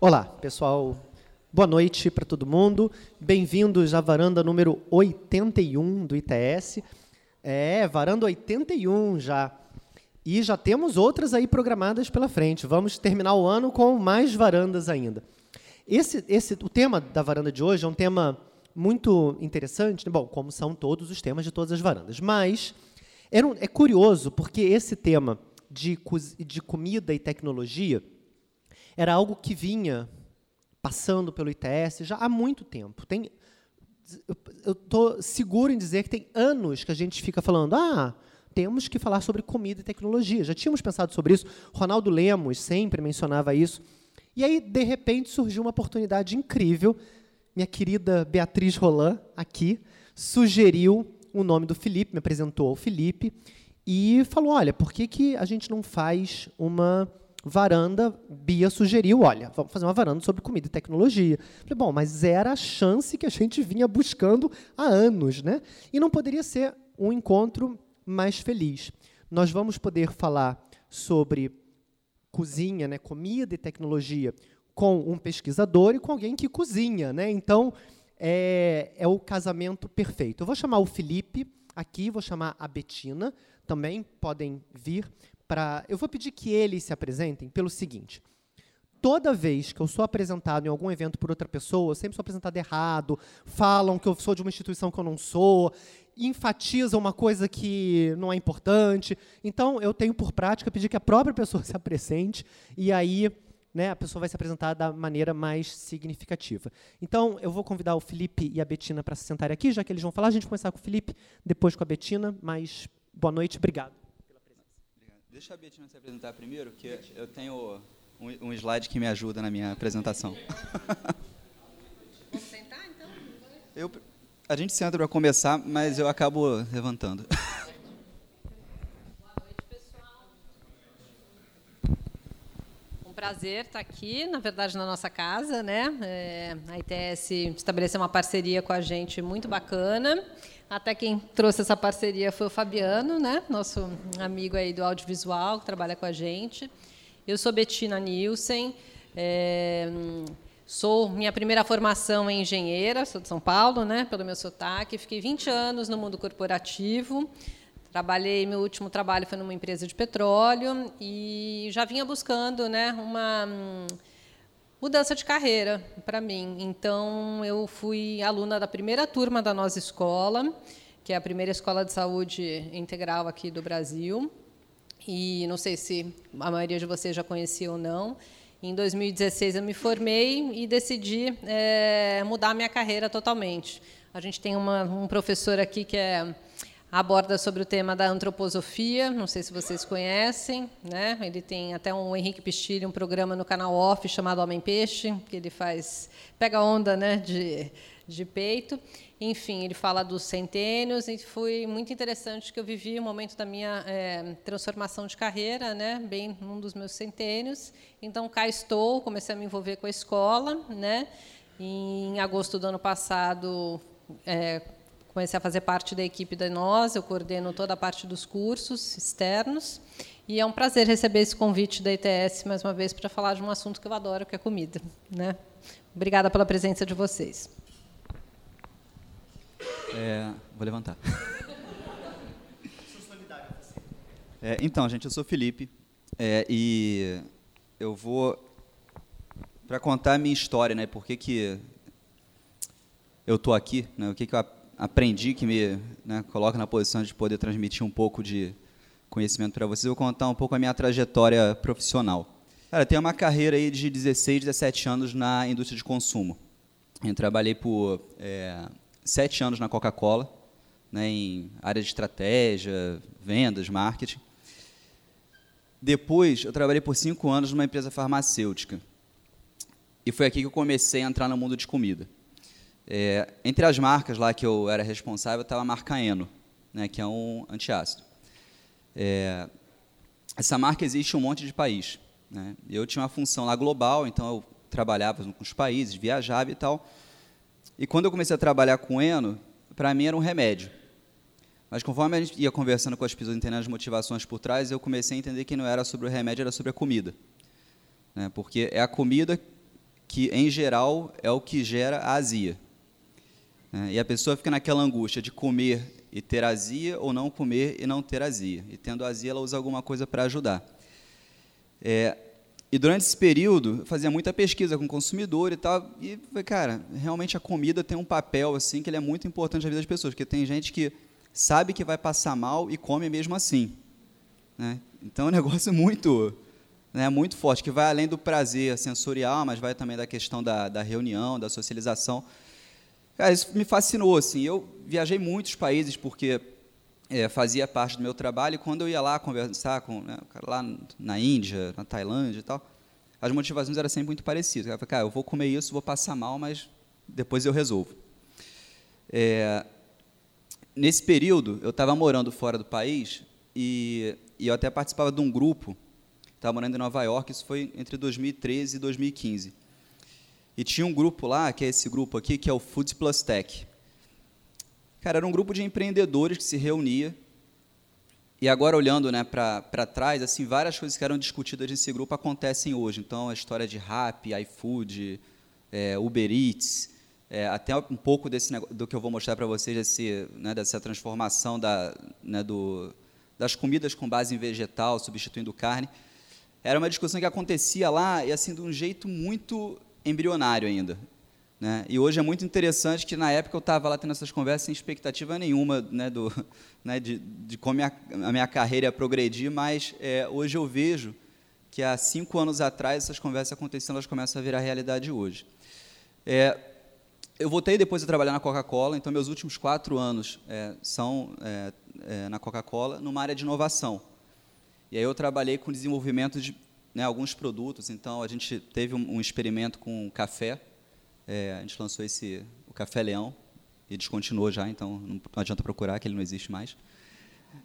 Olá, pessoal. Boa noite para todo mundo. Bem-vindos à varanda número 81 do ITS. É, varanda 81 já. E já temos outras aí programadas pela frente. Vamos terminar o ano com mais varandas ainda. Esse, esse, o tema da varanda de hoje é um tema muito interessante, né? bom, como são todos os temas de todas as varandas, mas é, é curioso porque esse tema de, de comida e tecnologia era algo que vinha passando pelo ITS já há muito tempo. Tem, eu estou seguro em dizer que tem anos que a gente fica falando, ah, temos que falar sobre comida e tecnologia. Já tínhamos pensado sobre isso. Ronaldo Lemos sempre mencionava isso. E aí, de repente, surgiu uma oportunidade incrível. Minha querida Beatriz Roland, aqui, sugeriu o nome do Felipe, me apresentou ao Felipe e falou: olha, por que, que a gente não faz uma varanda? Bia sugeriu: olha, vamos fazer uma varanda sobre comida e tecnologia. Falei, bom, mas era a chance que a gente vinha buscando há anos, né? E não poderia ser um encontro mais feliz. Nós vamos poder falar sobre cozinha, né, comida e tecnologia, com um pesquisador e com alguém que cozinha. Né? Então, é, é o casamento perfeito. Eu vou chamar o Felipe aqui, vou chamar a Betina, também podem vir para. Eu vou pedir que eles se apresentem pelo seguinte. Toda vez que eu sou apresentado em algum evento por outra pessoa, eu sempre sou apresentado errado, falam que eu sou de uma instituição que eu não sou, enfatizam uma coisa que não é importante. Então, eu tenho por prática pedir que a própria pessoa se apresente e aí né, a pessoa vai se apresentar da maneira mais significativa. Então, eu vou convidar o Felipe e a Betina para se sentarem aqui, já que eles vão falar. A gente vai começar com o Felipe, depois com a Betina, mas boa noite, obrigado. Deixa a Betina se apresentar primeiro, que eu tenho um, um slide que me ajuda na minha apresentação. Vamos sentar, então? Eu, a gente senta para começar, mas eu acabo levantando. prazer estar aqui, na verdade, na nossa casa, né? É, a ITS estabeleceu uma parceria com a gente muito bacana. Até quem trouxe essa parceria foi o Fabiano, né? Nosso amigo aí do audiovisual, que trabalha com a gente. Eu sou Betina Nielsen. É, sou minha primeira formação é engenheira, sou de São Paulo, né? Pelo meu sotaque. Fiquei 20 anos no mundo corporativo. Trabalhei, meu último trabalho foi numa empresa de petróleo e já vinha buscando né, uma hum, mudança de carreira para mim. Então, eu fui aluna da primeira turma da nossa escola, que é a primeira escola de saúde integral aqui do Brasil. E não sei se a maioria de vocês já conhecia ou não. Em 2016 eu me formei e decidi é, mudar minha carreira totalmente. A gente tem uma, um professor aqui que é aborda sobre o tema da antroposofia, não sei se vocês conhecem, né? Ele tem até um Henrique Pistilli, um programa no canal Off chamado Homem Peixe, que ele faz pega onda, né, de de peito. Enfim, ele fala dos centênios e foi muito interessante que eu vivi o momento da minha é, transformação de carreira, né, bem num dos meus centênios. Então cá estou, comecei a me envolver com a escola, né. Em agosto do ano passado é, comecei a fazer parte da equipe da nós, eu coordeno toda a parte dos cursos externos. E é um prazer receber esse convite da ITS mais uma vez para falar de um assunto que eu adoro, que é comida. Né? Obrigada pela presença de vocês. É, vou levantar. É, então, gente, eu sou Felipe é, e eu vou para contar a minha história, né? Por que, que eu estou aqui, né? O que, que eu aprendi, que me né, coloca na posição de poder transmitir um pouco de conhecimento para vocês, eu vou contar um pouco a minha trajetória profissional. Cara, eu tenho uma carreira aí de 16, 17 anos na indústria de consumo. Eu trabalhei por é, sete anos na Coca-Cola, né, em área de estratégia, vendas, marketing. Depois, eu trabalhei por cinco anos numa empresa farmacêutica. E foi aqui que eu comecei a entrar no mundo de comida. É, entre as marcas lá que eu era responsável estava a marca Eno, né, que é um antiácido. É, essa marca existe em um monte de país. Né? Eu tinha uma função lá global, então eu trabalhava com os países, viajava e tal. E quando eu comecei a trabalhar com Eno, para mim era um remédio. Mas conforme a gente ia conversando com as pessoas, entendendo as motivações por trás, eu comecei a entender que não era sobre o remédio, era sobre a comida. Né? Porque é a comida que, em geral, é o que gera a azia. Né? E a pessoa fica naquela angústia de comer e ter azia ou não comer e não ter azia. E tendo azia, ela usa alguma coisa para ajudar. É, e durante esse período, fazia muita pesquisa com o consumidor e tal, e cara, realmente a comida tem um papel assim que ele é muito importante na vida das pessoas, porque tem gente que sabe que vai passar mal e come mesmo assim. Né? Então é um negócio muito, né, muito forte, que vai além do prazer sensorial, mas vai também da questão da, da reunião, da socialização. Cara, isso me fascinou. Assim. Eu viajei muitos países porque é, fazia parte do meu trabalho, e quando eu ia lá conversar com né, lá na Índia, na Tailândia e tal, as motivações eram sempre muito parecidas. Eu falei, cara, eu vou comer isso, vou passar mal, mas depois eu resolvo. É, nesse período, eu estava morando fora do país e, e, eu até participava de um grupo, estava morando em Nova York, isso foi entre 2013 e 2015. E tinha um grupo lá, que é esse grupo aqui, que é o Food Plus Tech. Cara, era um grupo de empreendedores que se reunia. E agora, olhando né, para trás, assim, várias coisas que eram discutidas nesse grupo acontecem hoje. Então, a história de Rap, iFood, é, Uber Eats, é, até um pouco desse, do que eu vou mostrar para vocês, desse, né, dessa transformação da, né, do, das comidas com base em vegetal, substituindo carne. Era uma discussão que acontecia lá, e assim, de um jeito muito embrionário ainda. Né? E hoje é muito interessante que na época eu estava lá tendo essas conversas sem expectativa nenhuma né, do, né, de, de como a, a minha carreira ia progredir, mas é, hoje eu vejo que há cinco anos atrás essas conversas acontecendo, elas começam a virar realidade hoje. É, eu voltei depois a trabalhar na Coca-Cola, então meus últimos quatro anos é, são é, é, na Coca-Cola, numa área de inovação. E aí eu trabalhei com desenvolvimento de né, alguns produtos, então a gente teve um, um experimento com café, é, a gente lançou esse, o Café Leão, e descontinuou já, então não, adianta procurar, que ele não existe mais.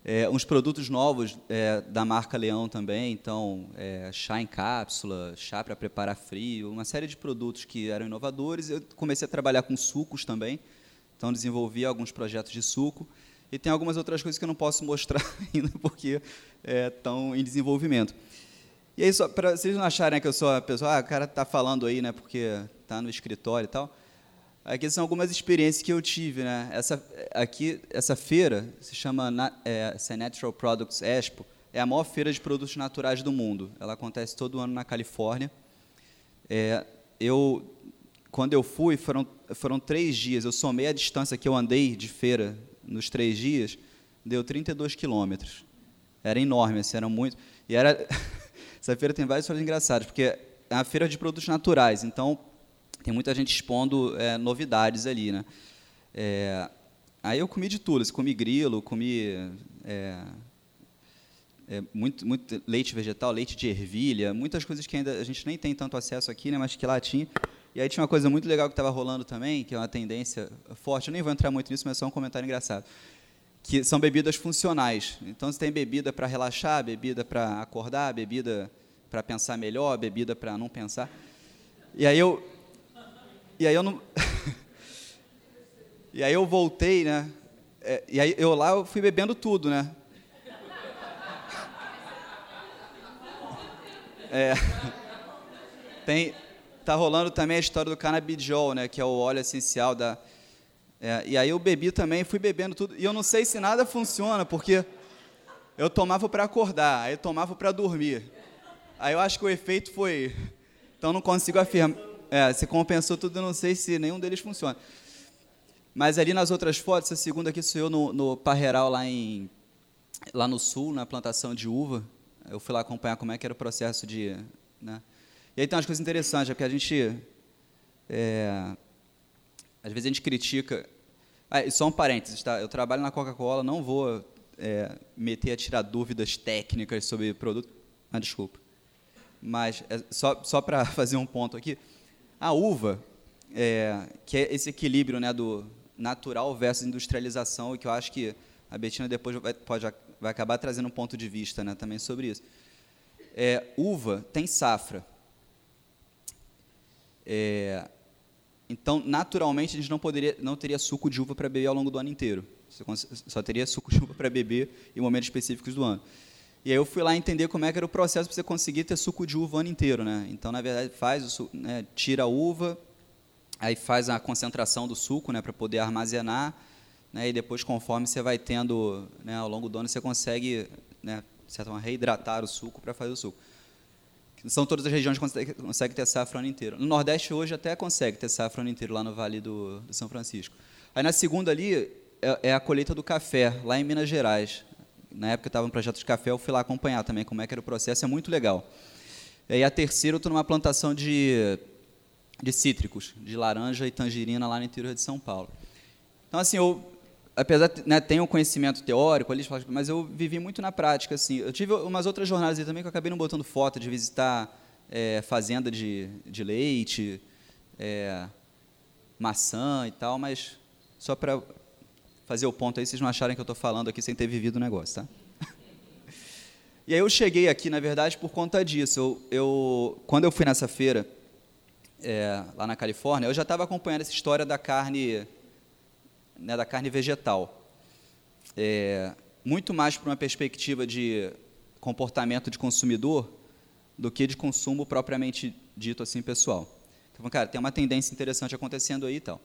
É, uns produtos novos é, da marca Leão também, então é, chá em cápsula, chá para preparar frio, uma série de produtos que eram inovadores. Eu comecei a trabalhar com sucos também, então desenvolvi alguns projetos de suco. E tem algumas outras coisas que eu não posso mostrar ainda porque estão em desenvolvimento. E aí, para vocês não acharem que eu sou a pessoa, ah, o cara está falando aí, né, porque está no escritório e tal. Aqui são algumas experiências que eu tive, né? Essa aqui, essa feira se chama é, Natural Products Expo, é a maior feira de produtos naturais do mundo. Ela acontece todo ano na Califórnia. É, eu, quando eu fui, foram foram três dias. Eu somei a distância que eu andei de feira nos três dias, deu 32 quilômetros. Era enorme, assim, era muito. E era Essa feira tem várias histórias engraçadas, porque é uma feira de produtos naturais, então tem muita gente expondo é, novidades ali, né? É, aí eu comi de tudo, assim, comi grilo, comi é, é, muito, muito leite vegetal, leite de ervilha, muitas coisas que ainda a gente nem tem tanto acesso aqui, né, mas que lá tinha. E aí tinha uma coisa muito legal que estava rolando também, que é uma tendência forte, eu nem vou entrar muito nisso, mas é só um comentário engraçado, que são bebidas funcionais. Então, você tem bebida para relaxar, bebida para acordar, bebida para pensar melhor, bebida para não pensar. E aí eu e aí eu não E aí eu voltei, né? É, e aí eu lá eu fui bebendo tudo, né? É, tem tá rolando também a história do canabidiol, né, que é o óleo essencial da é, e aí eu bebi também, fui bebendo tudo. E eu não sei se nada funciona, porque eu tomava para acordar, aí eu tomava para dormir. Aí eu acho que o efeito foi. Então não consigo afirmar. É, se compensou tudo, eu não sei se nenhum deles funciona. Mas ali nas outras fotos, a segunda aqui sou eu no, no Parreiral, lá, em, lá no sul, na plantação de uva. Eu fui lá acompanhar como é que era o processo de. Né? E aí tem umas coisas interessantes, é porque a gente. É, às vezes a gente critica. Ah, só um parênteses, tá? Eu trabalho na Coca-Cola, não vou é, meter a tirar dúvidas técnicas sobre produto. Ah, desculpa. Mas é, só, só para fazer um ponto aqui, a uva, é, que é esse equilíbrio né, do natural versus industrialização, e que eu acho que a Betina depois vai, pode, vai acabar trazendo um ponto de vista né, também sobre isso. É, uva tem safra. É, então, naturalmente, a gente não, poderia, não teria suco de uva para beber ao longo do ano inteiro. Só teria suco de uva para beber em momentos específicos do ano. E aí eu fui lá entender como é que era o processo para você conseguir ter suco de uva o ano inteiro, né? Então, na verdade, faz o suco, né, tira a uva, aí faz a concentração do suco, né, para poder armazenar, né, e depois, conforme você vai tendo, né, ao longo do ano, você consegue, né, certa forma, reidratar o suco para fazer o suco. São todas as regiões que conseguem consegue ter safra o ano inteiro. No Nordeste, hoje, até consegue ter safra o ano inteiro, lá no Vale do, do São Francisco. Aí, na segunda ali, é, é a colheita do café, lá em Minas Gerais na época eu estava no projeto de café, eu fui lá acompanhar também como é que era o processo, é muito legal. E a terceira, eu estou numa plantação de, de cítricos, de laranja e tangerina lá no interior de São Paulo. Então, assim, eu, apesar de né, ter um conhecimento teórico ali, mas eu vivi muito na prática, assim. Eu tive umas outras jornadas também que eu acabei não botando foto, de visitar é, fazenda de, de leite, é, maçã e tal, mas só para fazer o ponto aí, vocês não acharem que eu estou falando aqui sem ter vivido o negócio, tá? E aí eu cheguei aqui, na verdade, por conta disso. Eu, eu quando eu fui nessa feira, é, lá na Califórnia, eu já estava acompanhando essa história da carne, né, da carne vegetal. É, muito mais por uma perspectiva de comportamento de consumidor do que de consumo propriamente dito assim pessoal. Então, cara, tem uma tendência interessante acontecendo aí e tal.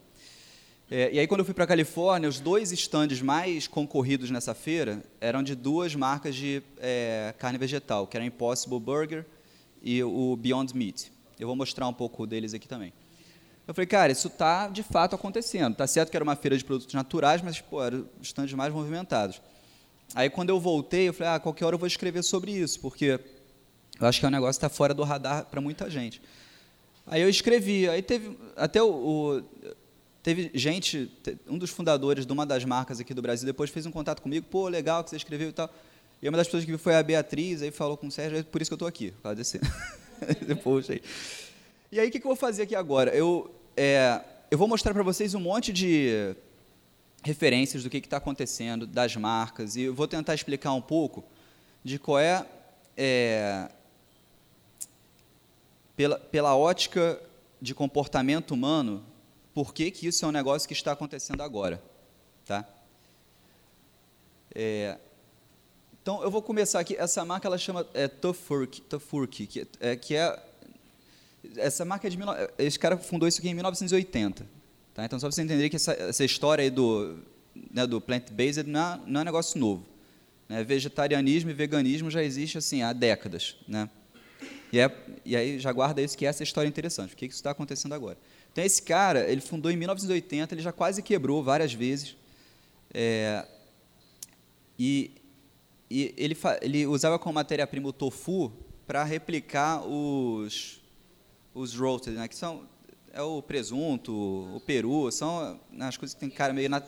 É, e aí, quando eu fui para a Califórnia, os dois estandes mais concorridos nessa feira eram de duas marcas de é, carne vegetal, que era Impossible Burger e o Beyond Meat. Eu vou mostrar um pouco deles aqui também. Eu falei, cara, isso está de fato acontecendo. Tá certo que era uma feira de produtos naturais, mas pô, eram os estandes mais movimentados. Aí, quando eu voltei, eu falei, ah, qualquer hora eu vou escrever sobre isso, porque eu acho que é um negócio que está fora do radar para muita gente. Aí eu escrevi, aí teve até o, o Teve gente, um dos fundadores de uma das marcas aqui do Brasil, depois fez um contato comigo, pô, legal que você escreveu e tal. E uma das pessoas que foi a Beatriz, aí falou com o Sérgio, é por isso que eu estou aqui, por causa aí. E aí, o que, que eu vou fazer aqui agora? Eu, é, eu vou mostrar para vocês um monte de referências do que está acontecendo, das marcas, e eu vou tentar explicar um pouco de qual é, é pela, pela ótica de comportamento humano, por que, que isso é um negócio que está acontecendo agora. Tá? É, então, eu vou começar aqui. Essa marca ela chama é, Tofurk, Tofurk que, é, que é essa marca é de esse cara fundou isso aqui em 1980. Tá? Então, só para você entender que essa, essa história aí do, né, do plant-based não, é, não, é negócio novo. Né? Vegetarianismo e veganismo já existe assim há décadas. Né? E, é, e aí já guarda isso que essa história é interessante. Por que isso está acontecendo agora? Então, esse cara, ele fundou em 1980, ele já quase quebrou várias vezes. É, e, e ele, ele, usava como matéria-prima o tofu para replicar os, os roasted, né, que são é o presunto, o peru, são né, as coisas que tem cara meio... Nat,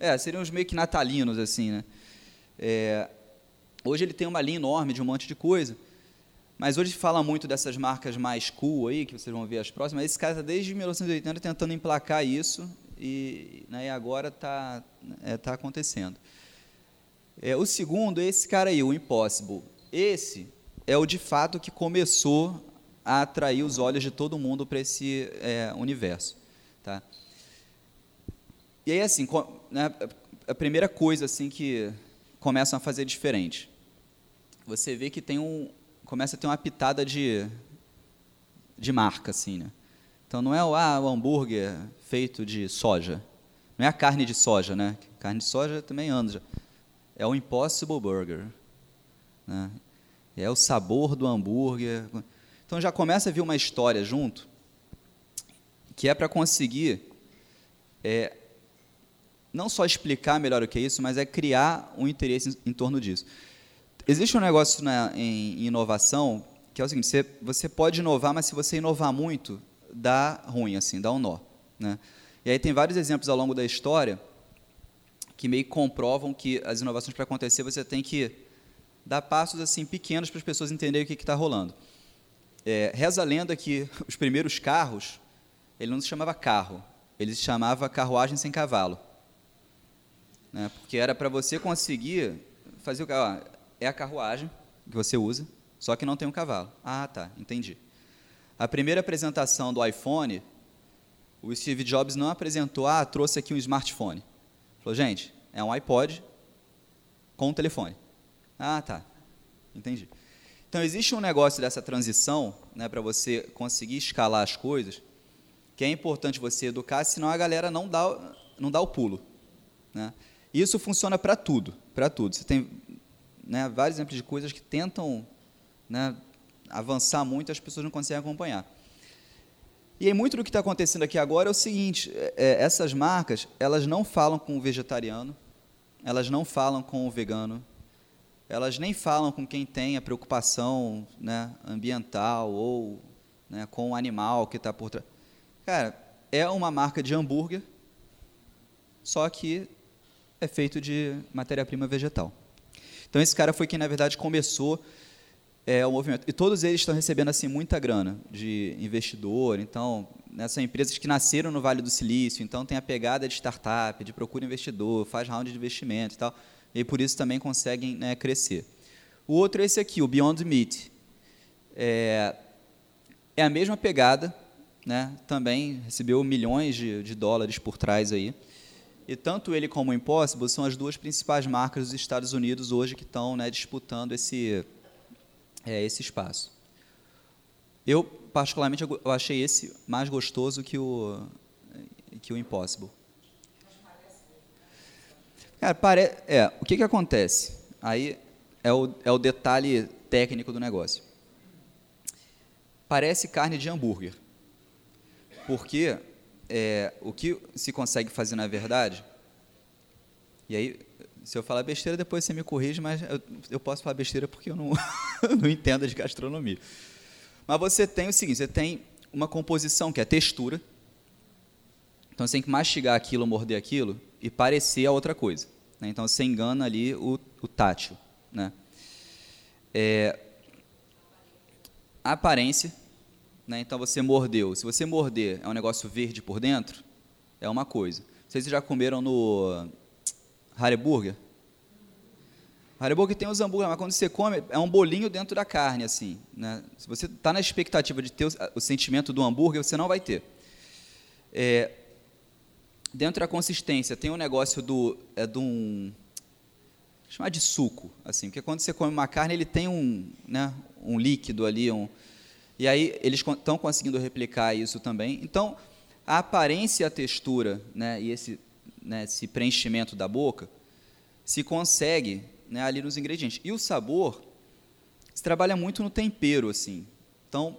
é, seriam os meio que natalinos, assim, né? É, hoje ele tem uma linha enorme de um monte de coisa. Mas hoje fala muito dessas marcas mais cool aí, que vocês vão ver as próximas. Esse cara está desde 1980 tentando emplacar isso e, né, e agora está é, tá acontecendo. É, o segundo é esse cara aí, o Impossible. Esse é o de fato que começou a atrair os olhos de todo mundo para esse é, universo. Tá? E aí, assim, né, a primeira coisa assim que começam a fazer diferente. Você vê que tem um, começa a ter uma pitada de, de marca, assim, né? Então não é o, ah, o hambúrguer feito de soja. Não é a carne de soja, né? Carne de soja também anda. É o Impossible Burger. Né? É o sabor do hambúrguer. Então já começa a vir uma história junto, que é para conseguir é, não só explicar melhor o que é isso, mas é criar um interesse em, em torno disso. Existe um negócio na, em inovação que é o seguinte: você, você pode inovar, mas se você inovar muito, dá ruim, assim, dá um nó. Né? E aí tem vários exemplos ao longo da história que meio que comprovam que as inovações para acontecer você tem que dar passos assim pequenos para as pessoas entenderem o que está rolando. É, reza a lenda que os primeiros carros, ele não se chamava carro, ele se chamava carruagem sem cavalo. Né? Porque era para você conseguir fazer o carro é a carruagem que você usa, só que não tem um cavalo. Ah, tá, entendi. A primeira apresentação do iPhone, o Steve Jobs não apresentou, ah, trouxe aqui um smartphone. Falou, gente, é um iPod com um telefone. Ah, tá. Entendi. Então, existe um negócio dessa transição, né, para você conseguir escalar as coisas, que é importante você educar, senão a galera não dá, não dá o pulo. Né? Isso funciona para tudo, para tudo. Você tem né, vários exemplos de coisas que tentam né, avançar muito as pessoas não conseguem acompanhar. E muito do que está acontecendo aqui agora é o seguinte: é, é, essas marcas, elas não falam com o vegetariano, elas não falam com o vegano, elas nem falam com quem tem a preocupação né, ambiental ou né, com o animal que está por trás. Cara, é uma marca de hambúrguer, só que é feito de matéria-prima vegetal. Então, esse cara foi quem, na verdade, começou é, o movimento. E todos eles estão recebendo assim muita grana de investidor. Então, né, são empresas que nasceram no Vale do Silício, então tem a pegada de startup, de procura investidor, faz round de investimento e tal. E por isso também conseguem né, crescer. O outro é esse aqui, o Beyond Meat. É, é a mesma pegada, né, também recebeu milhões de, de dólares por trás aí. E tanto ele como o Impossible são as duas principais marcas dos Estados Unidos hoje que estão né, disputando esse, é, esse espaço. Eu, particularmente, eu achei esse mais gostoso que o, que o Impossible. Cara, pare... é, o que, que acontece? Aí é o, é o detalhe técnico do negócio. Parece carne de hambúrguer. Porque é, o que se consegue fazer na verdade, e aí se eu falar besteira, depois você me corrige, mas eu, eu posso falar besteira porque eu não, não entendo de gastronomia. Mas você tem o seguinte: você tem uma composição que é textura. Então você tem que mastigar aquilo, morder aquilo e parecer a outra coisa. Né? Então você engana ali o, o tátil. Né? É, aparência. Né? Então você mordeu. Se você morder é um negócio verde por dentro, é uma coisa. Vocês já comeram no Hareburger. Hareburger tem os hambúrguer, mas quando você come, é um bolinho dentro da carne, assim. Né? Se você está na expectativa de ter o, o, sentimento do hambúrguer, você não vai ter. É, dentro da consistência, tem um negócio do, é de um... chamar de suco, assim, porque quando você come uma carne, ele tem um, né, um líquido ali, um, e aí eles estão conseguindo replicar isso também. Então, a aparência e a textura, né, e esse né, esse preenchimento da boca, se consegue né, ali nos ingredientes. E o sabor se trabalha muito no tempero, assim. Então,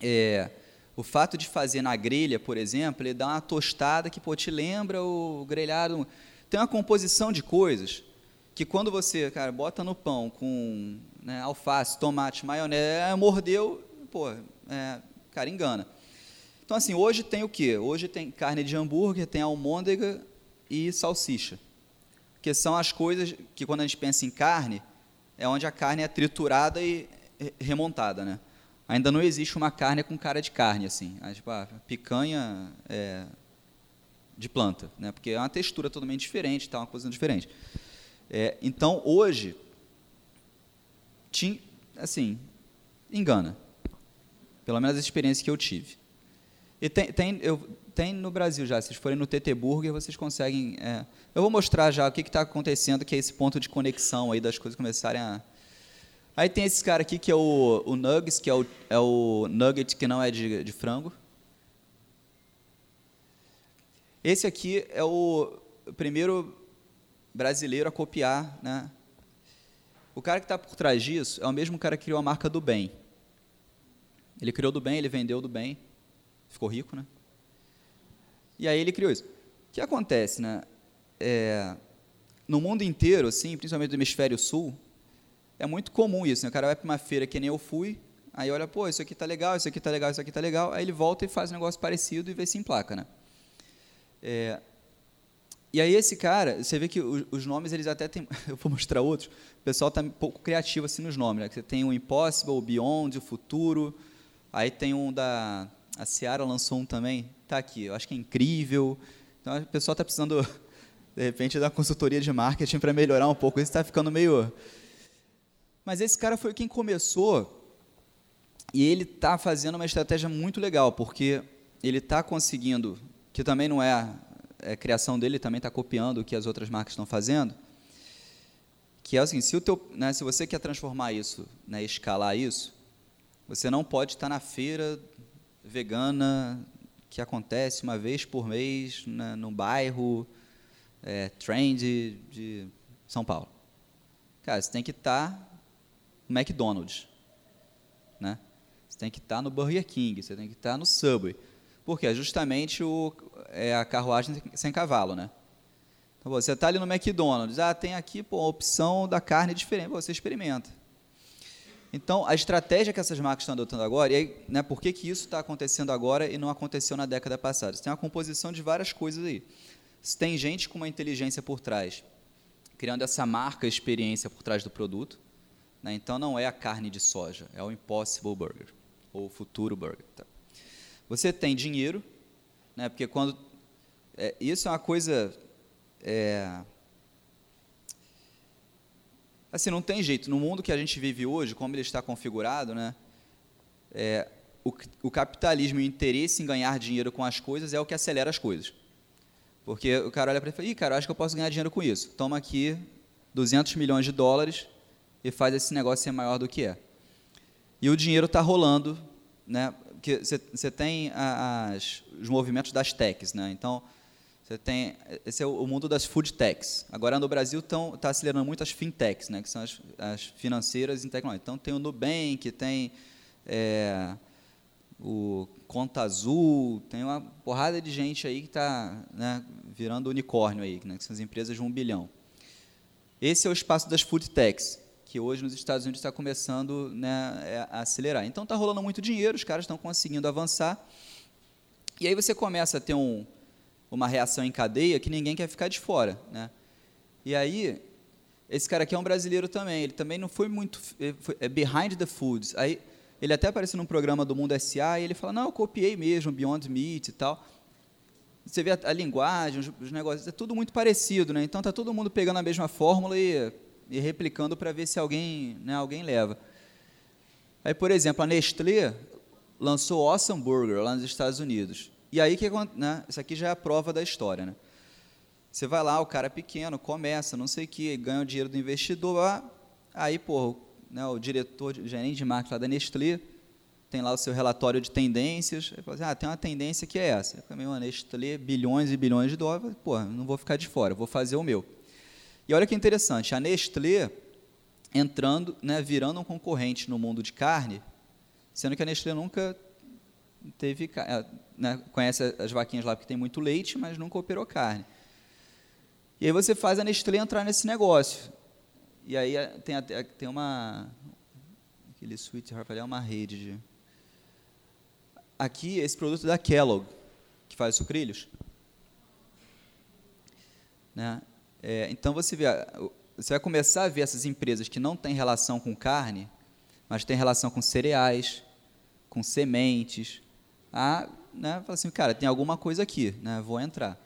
é, o fato de fazer na grelha, por exemplo, ele dá uma tostada que pô, te lembra o grelhado. Tem uma composição de coisas que quando você, cara, bota no pão com né, alface, tomate, maionese, mordeu, pô, é, cara, engana. Então, assim, hoje tem o quê? Hoje tem carne de hambúrguer, tem almôndega e salsicha. Que são as coisas que, quando a gente pensa em carne, é onde a carne é triturada e remontada, né? Ainda não existe uma carne com cara de carne, assim. A, tipo, a picanha é, de planta, né? Porque é uma textura totalmente diferente, tá uma coisa diferente. É, então, hoje, assim, engana. Pelo menos a experiência que eu tive. E tem, tem, eu, tem no Brasil já, se vocês forem no TT Burger, vocês conseguem... É, eu vou mostrar já o que está acontecendo, que é esse ponto de conexão aí das coisas começarem a... Aí tem esse cara aqui que é o, o Nuggets, que é o, é o nugget que não é de, de frango. Esse aqui é o primeiro brasileiro a copiar, né? O cara que está por trás disso é o mesmo cara que criou a marca do bem. Ele criou do bem, ele vendeu do bem ficou rico, né? E aí ele criou isso. O que acontece, né? É, no mundo inteiro, assim, principalmente do hemisfério sul, é muito comum isso. Né? O cara vai para uma feira que nem eu fui, aí olha, pô, isso aqui tá legal, isso aqui tá legal, isso aqui tá legal, aí ele volta e faz um negócio parecido e vê se emplaca, né? É, e aí esse cara, você vê que os, nomes eles até tem, eu vou mostrar outros. O pessoal tá um pouco criativo assim nos nomes, né? Você tem o Impossible, o Beyond, o Futuro, aí tem um da a Seara lançou um também, está aqui, eu acho que é incrível. Então, o pessoal está precisando, de repente, da consultoria de marketing para melhorar um pouco. Isso está ficando meio... Mas esse cara foi quem começou e ele está fazendo uma estratégia muito legal, porque ele está conseguindo, que também não é, é criação dele, também está copiando o que as outras marcas estão fazendo, que é seguinte, se, o teu, né, se você quer transformar isso, né, escalar isso, você não pode estar na feira vegana que acontece uma vez por mês no bairro é, trend de São Paulo. Cara, você tem que estar no McDonald's, né? Você tem que estar no Burger King, você tem que estar no Subway. Por quê? É justamente o, é a carruagem sem cavalo, né? Então, você está ali no McDonald's, ah, tem aqui pô, a opção da carne diferente, você experimenta. Então, a estratégia que essas marcas estão adotando agora, e aí, né, por que, que isso está acontecendo agora e não aconteceu na década passada? Você tem uma composição de várias coisas aí. Você tem gente com uma inteligência por trás, criando essa marca experiência por trás do produto. Né? Então, não é a carne de soja, é o Impossible Burger, ou o Futuro Burger. Tá? Você tem dinheiro, né, porque quando... É, isso é uma coisa... É, Assim, não tem jeito. No mundo que a gente vive hoje, como ele está configurado, né, é, o, o, capitalismo e o interesse em ganhar dinheiro com as coisas é o que acelera as coisas. Porque o cara olha para ele e fala, Ih, cara, acho que eu posso ganhar dinheiro com isso. Toma aqui 200 milhões de dólares e faz esse negócio ser maior do que é. E o dinheiro está rolando, né? Porque você tem as, os movimentos das techs, né? Então, você tem, esse é o mundo das food techs. Agora no Brasil está acelerando muito as fintechs, né, que são as, as financeiras e tecnologia. Então tem o Nubank, tem é, o Conta Azul, tem uma porrada de gente aí que está né, virando unicórnio aí, né, que são as empresas de um bilhão. Esse é o espaço das food techs, que hoje nos Estados Unidos está começando né, é, a acelerar. Então está rolando muito dinheiro, os caras estão conseguindo avançar. E aí você começa a ter um uma reação em cadeia que ninguém quer ficar de fora. Né? E aí, esse cara aqui é um brasileiro também, ele também não foi muito. É behind the foods. Aí, ele até apareceu num programa do Mundo SA e ele fala: Não, eu copiei mesmo, Beyond Meat e tal. Você vê a, a linguagem, os, os, negócios, é tudo muito parecido, né? Então tá todo mundo pegando a mesma fórmula e, e replicando para ver se alguém, né, alguém leva. Aí, por exemplo, a Nestlé lançou Awesome Burger lá nos Estados Unidos. E aí, que, né, isso aqui já é a prova da história. Né? Você vai lá, o cara é pequeno, começa, não sei o quê, ganha o dinheiro do investidor, ah, aí, pô, né, o diretor, o gerente de marketing lá da Nestlé, tem lá o seu relatório de tendências, ele fala assim, ah, tem uma tendência que é essa. Também uma Nestlé, bilhões e bilhões de dólares, pô, não vou ficar de fora, vou fazer o meu. E olha que interessante, a Nestlé entrando, né, virando um concorrente no mundo de carne, sendo que a Nestlé nunca teve, é, né, conhece as vaquinhas lá porque tem muito leite, mas nunca operou carne. E aí você faz a Nestlé entrar nesse negócio. E aí é, tem, tem uma. Aquele Sweet Heart é uma rede de. Aqui, esse produto da Kellogg, que faz sucrilhos. Né? É, então você vê, você vai começar a ver essas empresas que não têm relação com carne, mas têm relação com cereais, com sementes, a né, falar assim, cara, tem alguma coisa aqui, né, vou entrar.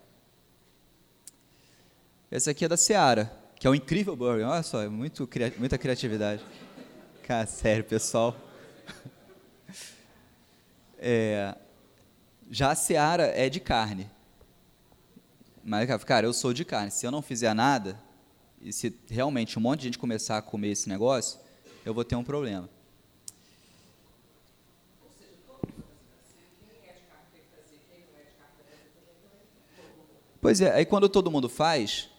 Esse aqui é da Seara, que é um incrível burger. Olha só, é muito, muita criatividade. Cara, sério, pessoal. É, já a Seara é de carne. Mas, cara, eu sou de carne. Se eu não fizer nada, e se realmente um monte de gente começar a comer esse negócio, eu vou ter um problema. Pois é, aí quando todo mundo faz,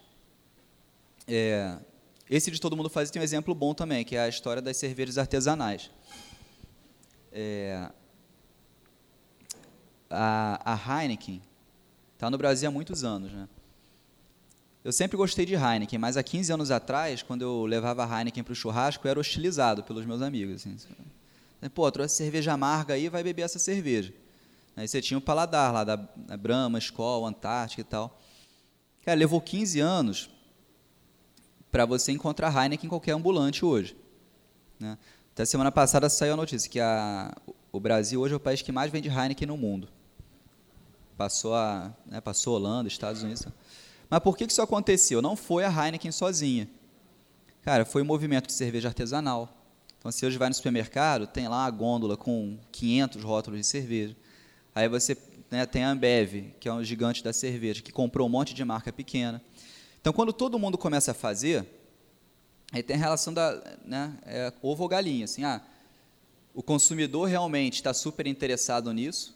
é, esse de todo mundo faz tem um exemplo bom também, que é a história das cervejas artesanais. É, a, a Heineken está no Brasil há muitos anos, né? Eu sempre gostei de Heineken, mas há 15 anos atrás, quando eu levava Heineken para o churrasco, eu era hostilizado pelos meus amigos. Assim. Pô, trouxe cerveja amarga aí, vai beber essa cerveja. Aí você tinha o paladar lá da, da Brahma, Skol, Antártica e tal. Cara, levou 15 anos para você encontrar Heineken em qualquer ambulante hoje. Né? Até semana passada saiu a notícia que a, o Brasil hoje é o país que mais vende Heineken no mundo. Passou a, né, passou a Holanda, Estados Unidos. Mas por que isso aconteceu? Não foi a Heineken sozinha. Cara, foi o um movimento de cerveja artesanal. Então, se hoje vai no supermercado, tem lá a gôndola com 500 rótulos de cerveja. Aí você né, tem a Ambev, que é um gigante da cerveja, que comprou um monte de marca pequena. Então, quando todo mundo começa a fazer, Aí tem a relação da né, é, ovo ou galinha, assim, ah, o consumidor realmente está super interessado nisso,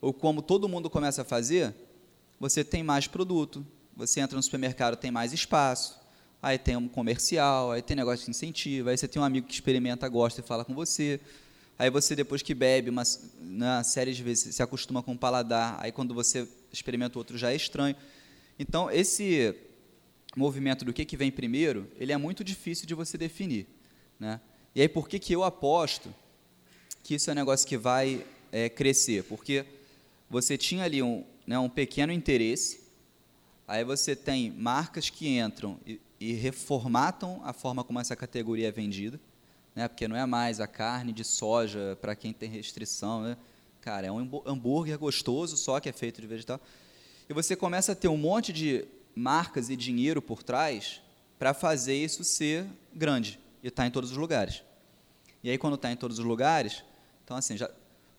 ou como todo mundo começa a fazer, você tem mais produto, você entra no supermercado, tem mais espaço, aí tem um comercial, aí tem negócio de incentivo, aí você tem um amigo que experimenta, gosta e fala com você, aí você depois que bebe uma, uma série de vezes se acostuma com o paladar, aí quando você experimenta outro já é estranho. Então esse movimento do que, que vem primeiro, ele é muito difícil de você definir. Né? E aí, por que, que eu aposto que isso é um negócio que vai é, crescer? Porque você tinha ali um, né, um pequeno interesse, aí você tem marcas que entram e, e reformatam a forma como essa categoria é vendida, né, porque não é mais a carne de soja para quem tem restrição. Né? Cara, é um hambúrguer gostoso, só que é feito de vegetal. E você começa a ter um monte de marcas e dinheiro por trás para fazer isso ser grande e estar tá em todos os lugares. E aí, quando está em todos os lugares, então, assim, já,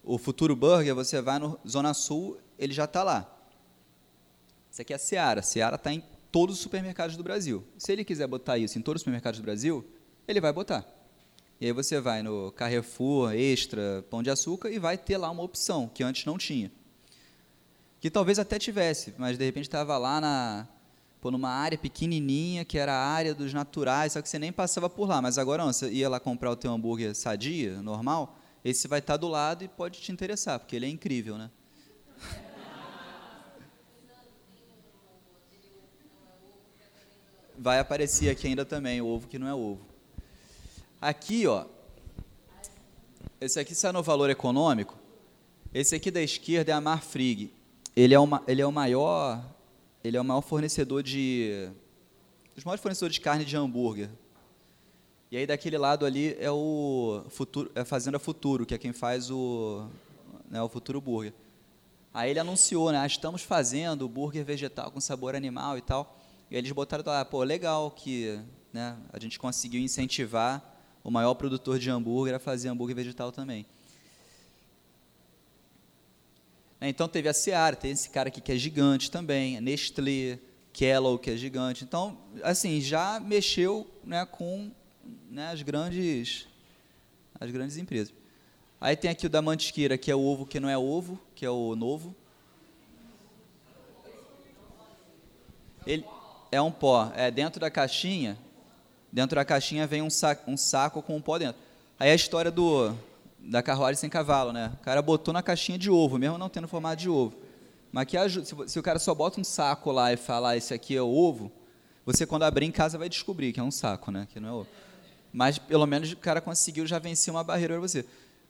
o Futuro Burger, você vai no Zona Sul, ele já está lá. Isso aqui é a Seara. A Seara está em todos os supermercados do Brasil. Se ele quiser botar isso em todos os supermercados do Brasil, ele vai botar. E aí você vai no Carrefour, Extra, Pão de Açúcar e vai ter lá uma opção que antes não tinha. Que talvez até tivesse, mas de repente estava lá na, pô, numa área pequenininha, que era a área dos naturais, só que você nem passava por lá. Mas agora, não, você ia lá comprar o teu hambúrguer sadia, normal, esse vai estar do lado e pode te interessar, porque ele é incrível, né? Vai aparecer aqui ainda também o ovo que não é ovo. Aqui, ó, esse aqui sai no valor econômico. Esse aqui da esquerda é a Marfrig. Ele é, uma, ele é o maior ele é o maior fornecedor de os maiores fornecedores de carne de hambúrguer. E aí daquele lado ali é o futuro, é a Fazenda Futuro, que é quem faz o, né, o Futuro Burger. Aí ele anunciou, né, ah, estamos fazendo burger vegetal com sabor animal e tal. E eles botaram lá, pô, legal que, né, a gente conseguiu incentivar o maior produtor de hambúrguer a fazer hambúrguer vegetal também. Né, então teve a Seara, tem esse cara aqui que é gigante também, Nestlé, Kellogg, que é gigante. Então, assim, já mexeu né, com né, as, grandes, as grandes empresas. Aí tem aqui o da Mantiqueira, que é o ovo que não é ovo, que é o novo. Ele é um pó. É dentro da caixinha. Dentro da caixinha vem um saco, um saco com um pó dentro. Aí a história do da carruagem sem cavalo, né? O cara botou na caixinha de ovo, mesmo não tendo formato de ovo. Mas que ajuda, se, o cara só bota um saco lá e falar ah, esse aqui é ovo, você quando abrir em casa vai descobrir que é um saco, né? Que não é ovo. Mas pelo menos o cara conseguiu já vencer uma barreira para você.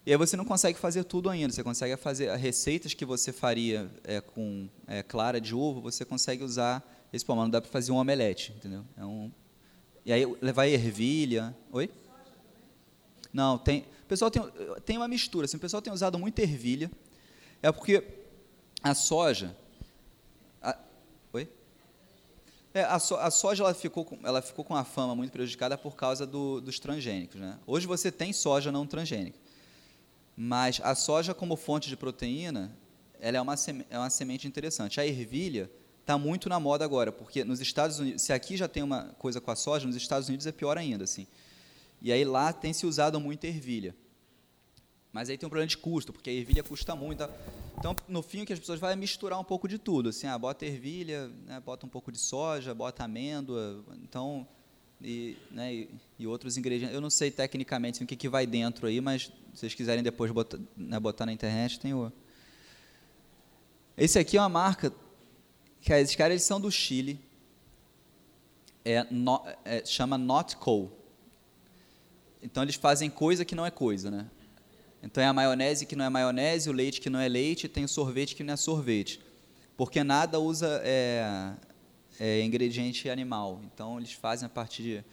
E aí você não consegue fazer tudo ainda. Você consegue fazer receitas que você faria é, com é, clara de ovo, você consegue usar esse pão. Mas não dá para fazer um omelete, entendeu? É um... E aí levar ervilha. Oi? Não, tem. O pessoal tem, tem uma mistura. Assim, o pessoal tem usado muito ervilha. É porque a soja. A, oi? É, a, so, a, soja ela ficou, com, ela ficou com a fama muito prejudicada por causa do, dos transgênicos. Né? Hoje você tem soja não transgênica. Mas a soja, como fonte de proteína, ela é uma, é uma semente interessante. A ervilha está muito na moda agora, porque nos Estados Unidos, se aqui já tem uma coisa com a soja, nos Estados Unidos é pior ainda. Assim. E aí lá tem se usado muito ervilha. Mas aí tem um problema de custo, porque a ervilha custa muito. Então, no fim, o que as pessoas vão é misturar um pouco de tudo. Assim, ah, bota ervilha, né, bota um pouco de soja, bota amêndoa, então, e, né, e, e outros ingredientes. Eu não sei tecnicamente assim, o que, que vai dentro aí, mas se vocês quiserem depois botar, né, botar na internet, tem o... Esse aqui é uma marca que esses caras são do Chile. É, no, é, chama Notco. Então eles fazem coisa que não é coisa, né? Então é a maionese que não é maionese, o leite que não é leite, tem o sorvete que não é sorvete. Porque nada usa é, é, ingrediente animal. Então eles fazem a partir de.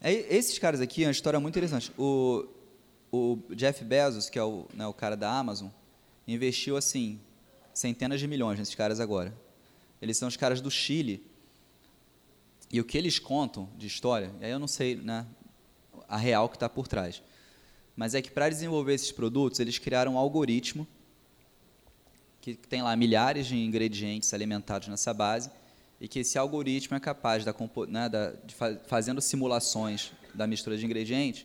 É, esses caras aqui, é uma história muito interessante. O, o Jeff Bezos, que é o, né, o cara da Amazon, investiu assim centenas de milhões nesses caras agora. Eles são os caras do Chile. E o que eles contam de história, aí eu não sei, né, a real que está por trás. Mas é que para desenvolver esses produtos, eles criaram um algoritmo que tem lá milhares de ingredientes alimentados nessa base, e que esse algoritmo é capaz, da, né, da, de fazendo simulações da mistura de ingredientes,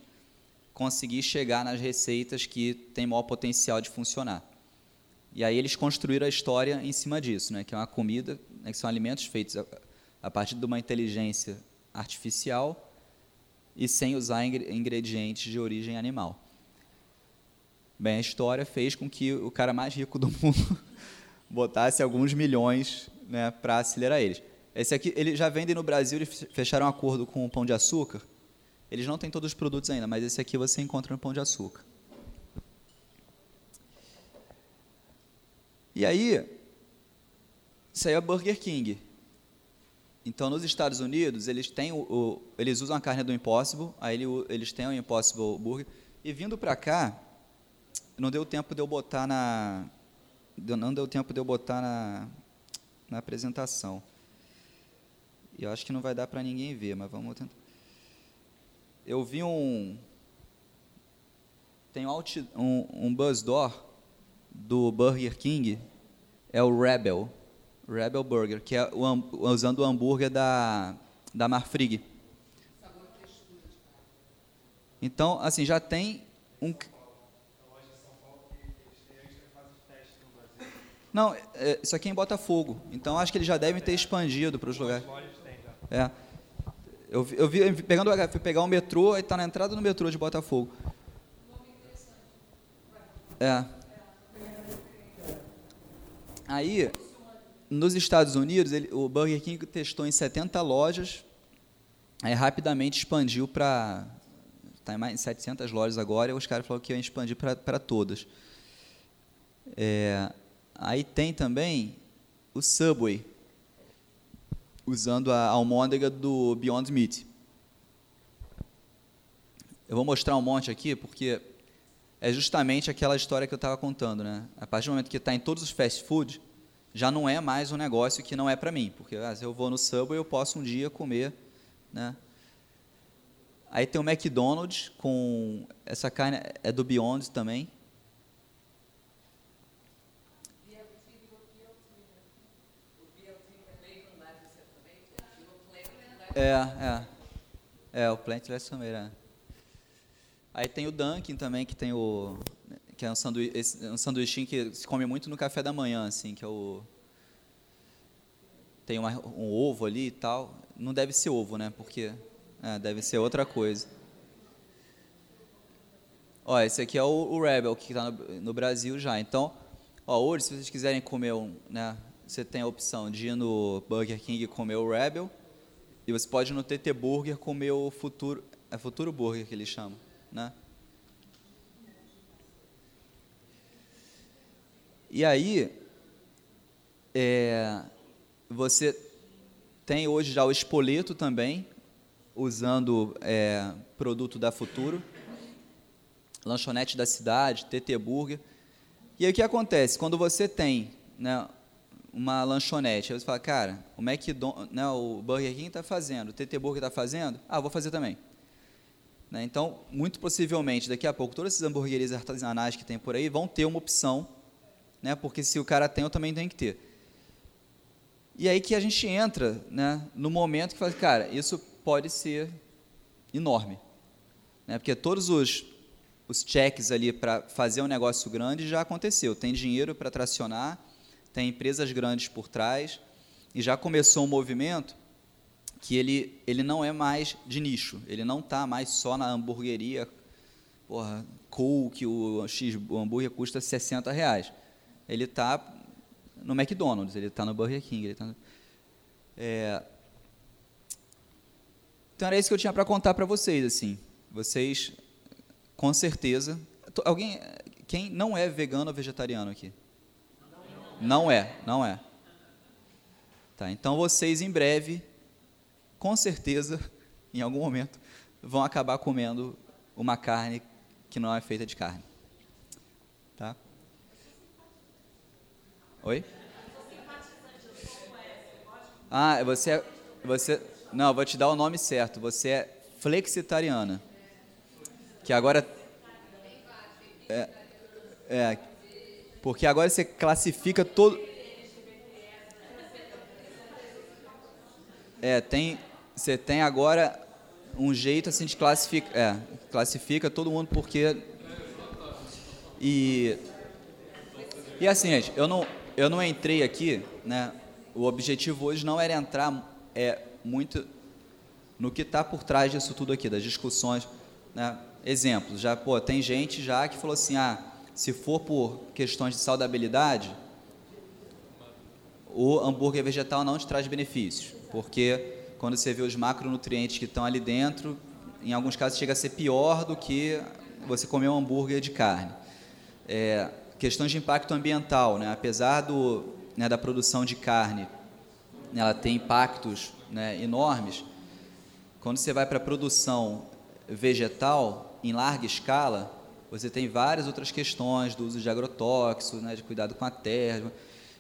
conseguir chegar nas receitas que têm maior potencial de funcionar. E aí eles construíram a história em cima disso, né, que é uma comida, né, que são alimentos feitos a, a partir de uma inteligência artificial e sem usar ingredientes de origem animal. Bem, a história fez com que o cara mais rico do mundo botasse alguns milhões né, para acelerar eles. Esse aqui, eles já vendem no Brasil, eles fecharam um acordo com o Pão de Açúcar. Eles não têm todos os produtos ainda, mas esse aqui você encontra no Pão de Açúcar. E aí, isso aí é Burger King. Então, nos Estados Unidos, eles têm o, o eles usam a carne do Impossible, aí eles têm o Impossible Burger. E vindo para cá, não deu tempo de eu botar na não deu tempo de eu botar na, na apresentação. E eu acho que não vai dar para ninguém ver, mas vamos tentar. Eu vi um tem um, um, um buzz door do Burger King, é o Rebel. Rebel Burger, que é o, usando o hambúrguer da, da Marfrig. Então, assim, já tem um. Não, é, isso aqui é em Botafogo. Então, acho que eles já devem ter expandido para os lugares. É. Eu, eu vi, pegando, fui pegar o metrô, aí está na entrada do metrô de Botafogo. É. Aí, nos Estados Unidos, ele, o Burger King testou em 70 lojas, aí rapidamente expandiu para. Está em mais de 700 lojas agora, e os caras falaram que iam expandir para todas. É, aí tem também o Subway, usando a almôndega do Beyond Meat. Eu vou mostrar um monte aqui, porque é justamente aquela história que eu estava contando. Né? A partir do momento que está em todos os fast food, já não é mais um negócio que não é para mim, porque ah, se eu vou no Subway eu posso um dia comer, né? Aí tem o McDonald's com essa carne é do Beyond também. É, é. É, o Plantless também, é. Aí tem o Dunkin' também, que tem o que é um sanduíche, um sanduíche que se come muito no café da manhã, assim, que é o tem uma, um ovo ali e tal. Não deve ser ovo, né? Porque é, deve ser outra coisa. Ó, esse aqui é o, o Rebel que está no, no, Brasil já. Então, ó, hoje, se vocês quiserem comer um, né? Você tem a opção de ir no Burger King comer o Rebel e você pode ir no TT Burger comer o futuro, é futuro burger que eles chamam, né? E aí, é, você tem hoje já o espoleto também, usando é, produto da Futuro, lanchonete da cidade, TT Burger. E aí o que acontece? Quando você tem né, uma lanchonete, aí você fala, cara, o McDonald's, né, o Burger King está fazendo, o TT Burger está fazendo, ah, vou fazer também. Né, então, muito possivelmente, daqui a pouco, todas essas hamburguerias artesanais que tem por aí vão ter uma opção né? Porque se o cara tem, eu também tenho que ter. E aí que a gente entra, né, no momento que fala, cara, isso pode ser enorme, né? Porque todos os os checks ali para fazer um negócio grande já aconteceu. Tem dinheiro para tracionar, tem empresas grandes por trás e já começou um movimento que ele, ele não é mais de nicho, ele não está mais só na hamburgueria, porra, cool, que o, o hambúrguer custa 60 reais ele está no McDonald's, ele está no Burger King, ele está no... é... Então era isso que eu tinha para contar para vocês, assim. Vocês, com certeza, alguém, quem não é vegano ou vegetariano aqui? Não é, não é. Tá, então vocês em breve, com certeza, em algum momento, vão acabar comendo uma carne que não é feita de carne. Oi? Ah, você é, você não, vou te dar o nome certo. Você é flexitariana. Que agora é, é porque agora você classifica todo É, tem, você tem agora um jeito assim de classificar, é, classifica todo mundo porque e e assim, gente, eu não eu não entrei aqui, né? O objetivo hoje não era entrar é muito no que está por trás disso tudo aqui, das discussões, né? Exemplos, já pô, tem gente já que falou assim, ah, se for por questões de saudabilidade, o hambúrguer vegetal não te traz benefícios, porque quando você vê os macronutrientes que estão ali dentro, em alguns casos chega a ser pior do que você comer um hambúrguer de carne. É, questões de impacto ambiental, né? apesar do, né, da produção de carne, né, ela tem impactos né, enormes, quando você vai para a produção vegetal em larga escala, você tem várias outras questões do uso de agrotóxicos, né, de cuidado com a terra,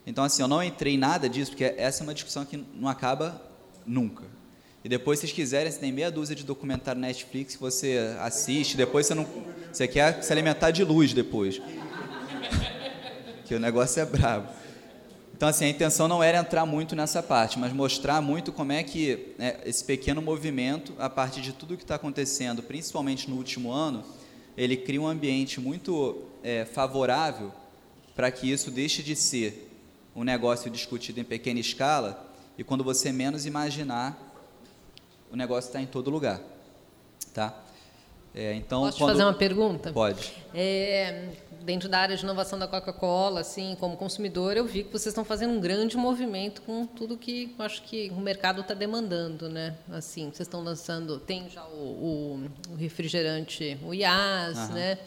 então, assim, eu não entrei em nada disso, porque essa é uma discussão que não acaba nunca. E depois, se vocês quiserem, você tem meia dúzia de documentário Netflix que você assiste, depois você não. Você quer se alimentar de luz depois. Que o negócio é brabo. Então, assim, a intenção não era entrar muito nessa parte, mas mostrar muito como é que né, esse pequeno movimento, a partir de tudo que está acontecendo, principalmente no último ano, ele cria um ambiente muito é, favorável para que isso deixe de ser um negócio discutido em pequena escala e quando você menos imaginar, o negócio está em todo lugar, tá? É, então, Posso quando... fazer uma pergunta? Pode. É, dentro da área de inovação da Coca-Cola, assim, como consumidor, eu vi que vocês estão fazendo um grande movimento com tudo que acho que o mercado está demandando, né? Assim, vocês estão lançando, tem já o, o, o refrigerante, o IAS, uhum. né?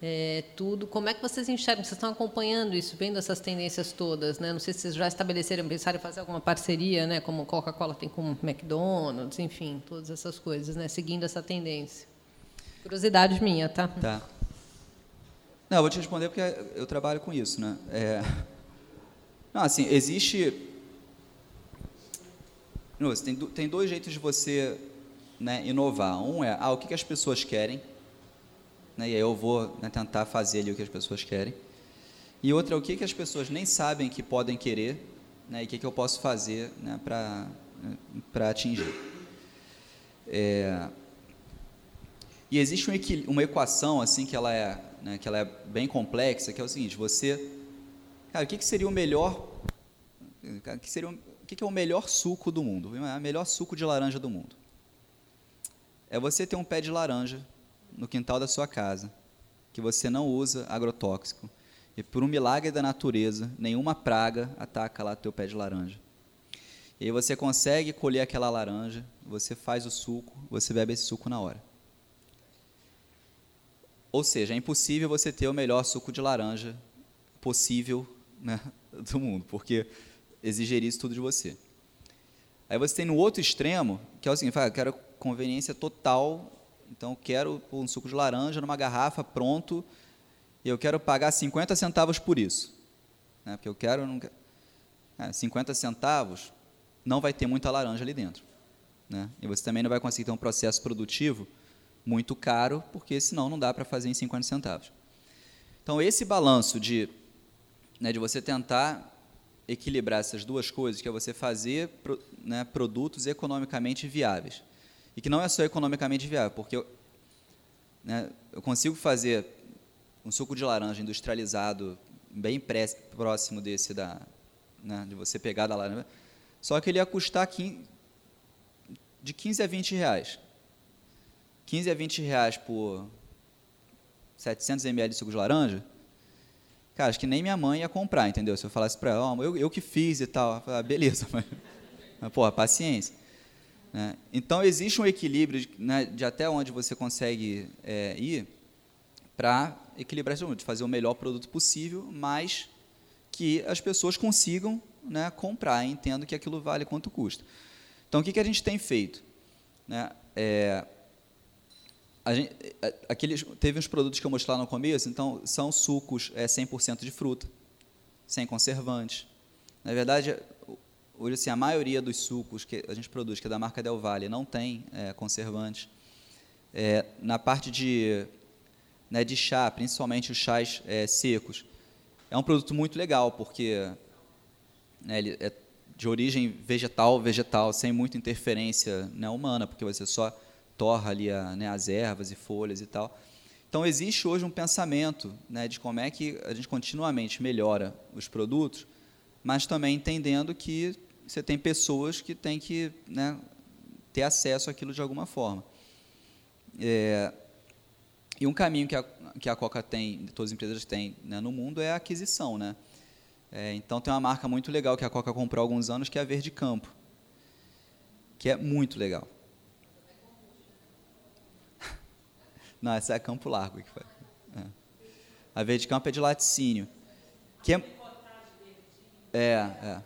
é, tudo. Como é que vocês enxergam? Vocês estão acompanhando isso, vendo essas tendências todas, né? Não sei se vocês já estabeleceram, pensaram em fazer alguma parceria, né? Como Coca-Cola tem com o McDonald's, enfim, todas essas coisas, né? Seguindo essa tendência. Curiosidade minha, tá? Tá. Não, eu vou te responder porque eu trabalho com isso, né? É... Não, assim, existe... Não, tem, tem dois jeitos de você né, inovar. Um é, ah, o que, que as pessoas querem, né, e aí eu vou né, tentar fazer ali o que as pessoas querem. E outra é o que, que as pessoas nem sabem que podem querer né, e o que, que eu posso fazer né, para atingir. É, e existe um uma equação assim que ela é né, que ela é bem complexa, que é o seguinte: você, cara, o que, que seria o melhor, que seria o que, que é o melhor suco do mundo? O melhor suco de laranja do mundo é você ter um pé de laranja no quintal da sua casa, que você não usa agrotóxico, e por um milagre da natureza, nenhuma praga ataca lá teu pé de laranja. E aí você consegue colher aquela laranja, você faz o suco, você bebe esse suco na hora. Ou seja, é impossível você ter o melhor suco de laranja possível né, do mundo, porque exigiria isso tudo de você. Aí você tem no outro extremo, que é o seguinte, eu quero conveniência total então, quero um suco de laranja numa garrafa pronto e eu quero pagar 50 centavos por isso. Né? Porque eu quero. Não, é, 50 centavos não vai ter muita laranja ali dentro. Né? E você também não vai conseguir ter um processo produtivo muito caro, porque senão não dá para fazer em 50 centavos. Então, esse balanço de, né, de você tentar equilibrar essas duas coisas, que é você fazer né, produtos economicamente viáveis e que não é só economicamente viável, porque eu, né, eu consigo fazer um suco de laranja industrializado bem pré, próximo desse da, né, de você pegar da laranja, só que ele ia custar 15, de 15 a 20 reais. 15 a 20 reais por 700 ml de suco de laranja, cara, acho que nem minha mãe ia comprar, entendeu? Se eu falasse para ela, oh, eu, eu que fiz e tal, ah, beleza, mas, mas porra, paciência. Né? Então, existe um equilíbrio né, de até onde você consegue é, ir para equilibrar esse mundo, de fazer o melhor produto possível, mas que as pessoas consigam né, comprar, entendo que aquilo vale quanto custa. Então, o que, que a gente tem feito? Né, é, gente, é, aqueles, teve uns produtos que eu mostrei lá no começo, então são sucos é, 100% de fruta, sem conservantes. Na verdade, Hoje, assim, a maioria dos sucos que a gente produz, que é da marca Del Valle, não tem é, conservante. É, na parte de, né, de chá, principalmente os chás é, secos, é um produto muito legal, porque né, ele é de origem vegetal, vegetal, sem muita interferência né, humana, porque você só torra ali a, né, as ervas e folhas e tal. Então existe hoje um pensamento né, de como é que a gente continuamente melhora os produtos, mas também entendendo que você tem pessoas que têm que né, ter acesso àquilo de alguma forma. É, e um caminho que a, que a Coca tem, todas as empresas têm né, no mundo, é a aquisição. Né? É, então tem uma marca muito legal que a Coca comprou há alguns anos, que é a Verde Campo, que é muito legal. Não, essa é a Campo Largo que foi. É. A Verde Campo é de laticínio. Que é, é, é.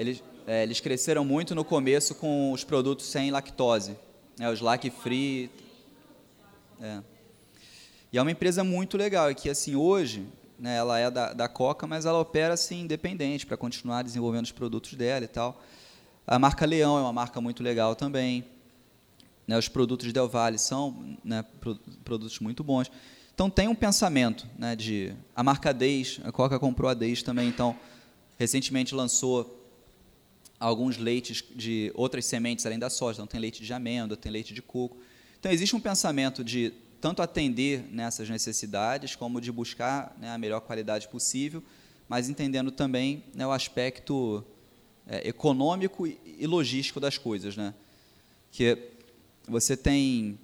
Eles, é, eles cresceram muito no começo com os produtos sem lactose, né, os lac free. É. E é uma empresa muito legal, e que assim hoje né, ela é da, da Coca, mas ela opera assim independente para continuar desenvolvendo os produtos dela e tal. A marca Leão é uma marca muito legal também. Né, os produtos de Del Valle são né, produtos muito bons. Então tem um pensamento né, de a marca Deis, a Coca comprou a Deis também, então recentemente lançou alguns leites de outras sementes além da soja, então tem leite de amêndoa, tem leite de coco. Então existe um pensamento de tanto atender nessas necessidades como de buscar né, a melhor qualidade possível, mas entendendo também né, o aspecto é, econômico e, e logístico das coisas, né? Que você tem,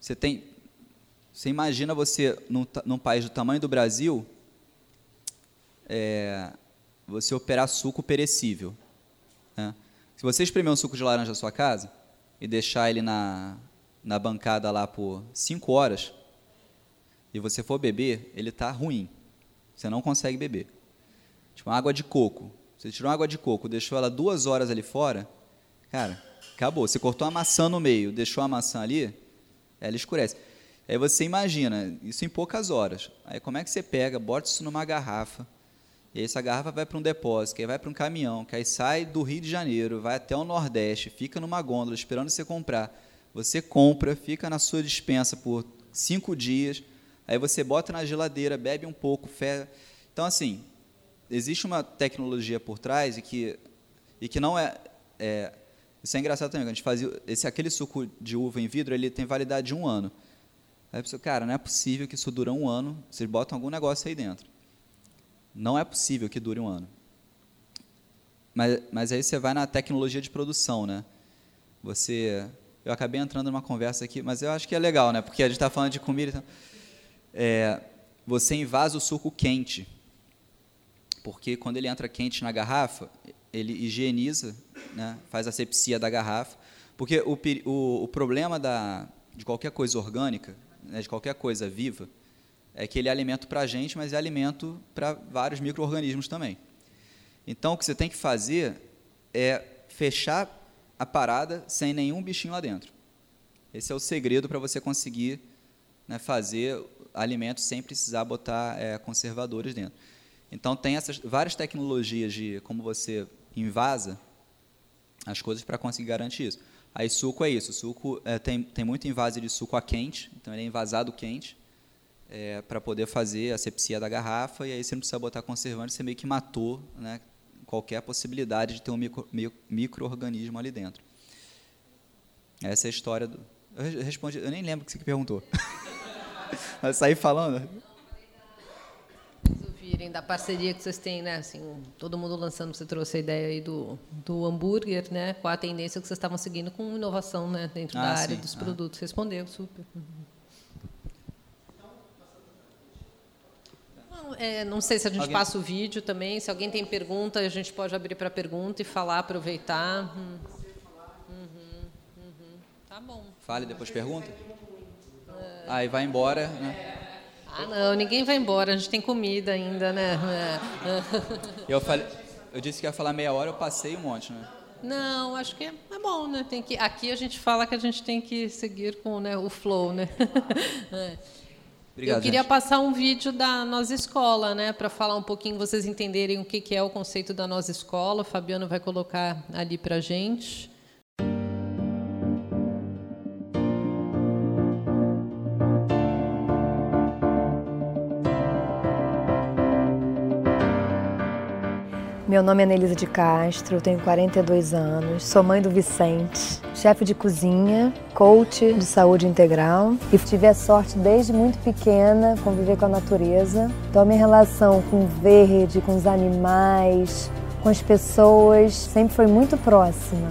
você tem, você imagina você num, num país do tamanho do Brasil, é, você operar suco perecível. Né? Se você espremer um suco de laranja na sua casa e deixar ele na, na bancada lá por 5 horas, e você for beber, ele está ruim. Você não consegue beber. Tipo, água de coco. Você tirou água de coco, deixou ela duas horas ali fora, cara, acabou. Você cortou a maçã no meio, deixou a maçã ali, ela escurece. Aí você imagina, isso em poucas horas. Aí como é que você pega, bota isso numa garrafa, e aí essa garrafa vai para um depósito, que aí vai para um caminhão, que aí sai do Rio de Janeiro, vai até o Nordeste, fica numa gôndola esperando você comprar. Você compra, fica na sua dispensa por cinco dias, aí você bota na geladeira, bebe um pouco, fé. Então, assim, existe uma tecnologia por trás e que, e que não é, é Isso é engraçado também, a gente fazia. Esse, aquele suco de uva em vidro, ele tem validade de um ano. Aí a pessoa, cara, não é possível que isso dure um ano, vocês botam algum negócio aí dentro. Não é possível que dure um ano. Mas, mas aí você vai na tecnologia de produção, né? Você, eu acabei entrando numa conversa aqui, mas eu acho que é legal, né? Porque a gente está falando de comida. Então, é, você invasa o suco quente, porque quando ele entra quente na garrafa, ele higieniza, né? Faz a sepsia da garrafa, porque o, o, o problema da, de qualquer coisa orgânica, né? de qualquer coisa viva, é que ele é alimento para a gente, mas é alimento para vários micro-organismos também. Então, o que você tem que fazer é fechar a parada sem nenhum bichinho lá dentro. Esse é o segredo para você conseguir né, fazer alimentos sem precisar botar é, conservadores dentro. Então, tem essas várias tecnologias de como você invasa as coisas para conseguir garantir isso. Aí, suco é isso. suco é, tem, tem muito invase de suco a quente, então ele é invasado quente é, para poder fazer a sepsia da garrafa, e aí você não precisa botar conservante, você meio que matou né, qualquer possibilidade de ter um micro-organismo micro ali dentro. Essa é a história do. Eu respondi, eu nem lembro o que você perguntou. Mas saí falando. Da parceria que vocês têm, né? Assim, todo mundo lançando, você trouxe a ideia aí do, do hambúrguer, né? Qual a tendência que vocês estavam seguindo com inovação, né? Dentro ah, da área sim. dos ah. produtos. Respondeu, super. Uhum. é, não sei se a gente alguém... passa o vídeo também. Se alguém tem pergunta, a gente pode abrir para pergunta e falar, aproveitar. Hum. Uhum, uhum. Tá bom. Fale depois pergunta. É... Aí vai embora, né? Ah, não, ninguém vai embora. A gente tem comida ainda, né? É. Eu falei, eu disse que ia falar meia hora, eu passei um monte, né? Não, acho que é, é bom, né? Tem que, aqui a gente fala que a gente tem que seguir com né, o flow, né? É. Obrigado, eu queria gente. passar um vídeo da nossa escola, né, para falar um pouquinho, vocês entenderem o que, que é o conceito da nossa escola. O Fabiano vai colocar ali para a gente. Meu nome é Nelisa de Castro, tenho 42 anos, sou mãe do Vicente, chefe de cozinha, coach de saúde integral e tive a sorte desde muito pequena conviver com a natureza. Então a minha relação com o verde, com os animais, com as pessoas sempre foi muito próxima.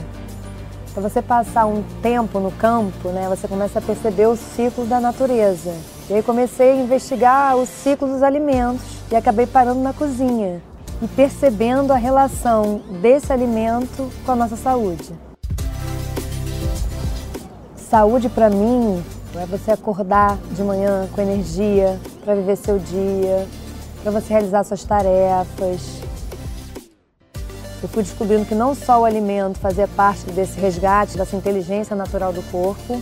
Para você passar um tempo no campo, né, você começa a perceber o ciclo da natureza. E aí comecei a investigar o ciclo dos alimentos e acabei parando na cozinha e percebendo a relação desse alimento com a nossa saúde. Saúde para mim é você acordar de manhã com energia para viver seu dia, para você realizar suas tarefas. Eu fui descobrindo que não só o alimento fazia parte desse resgate, dessa inteligência natural do corpo,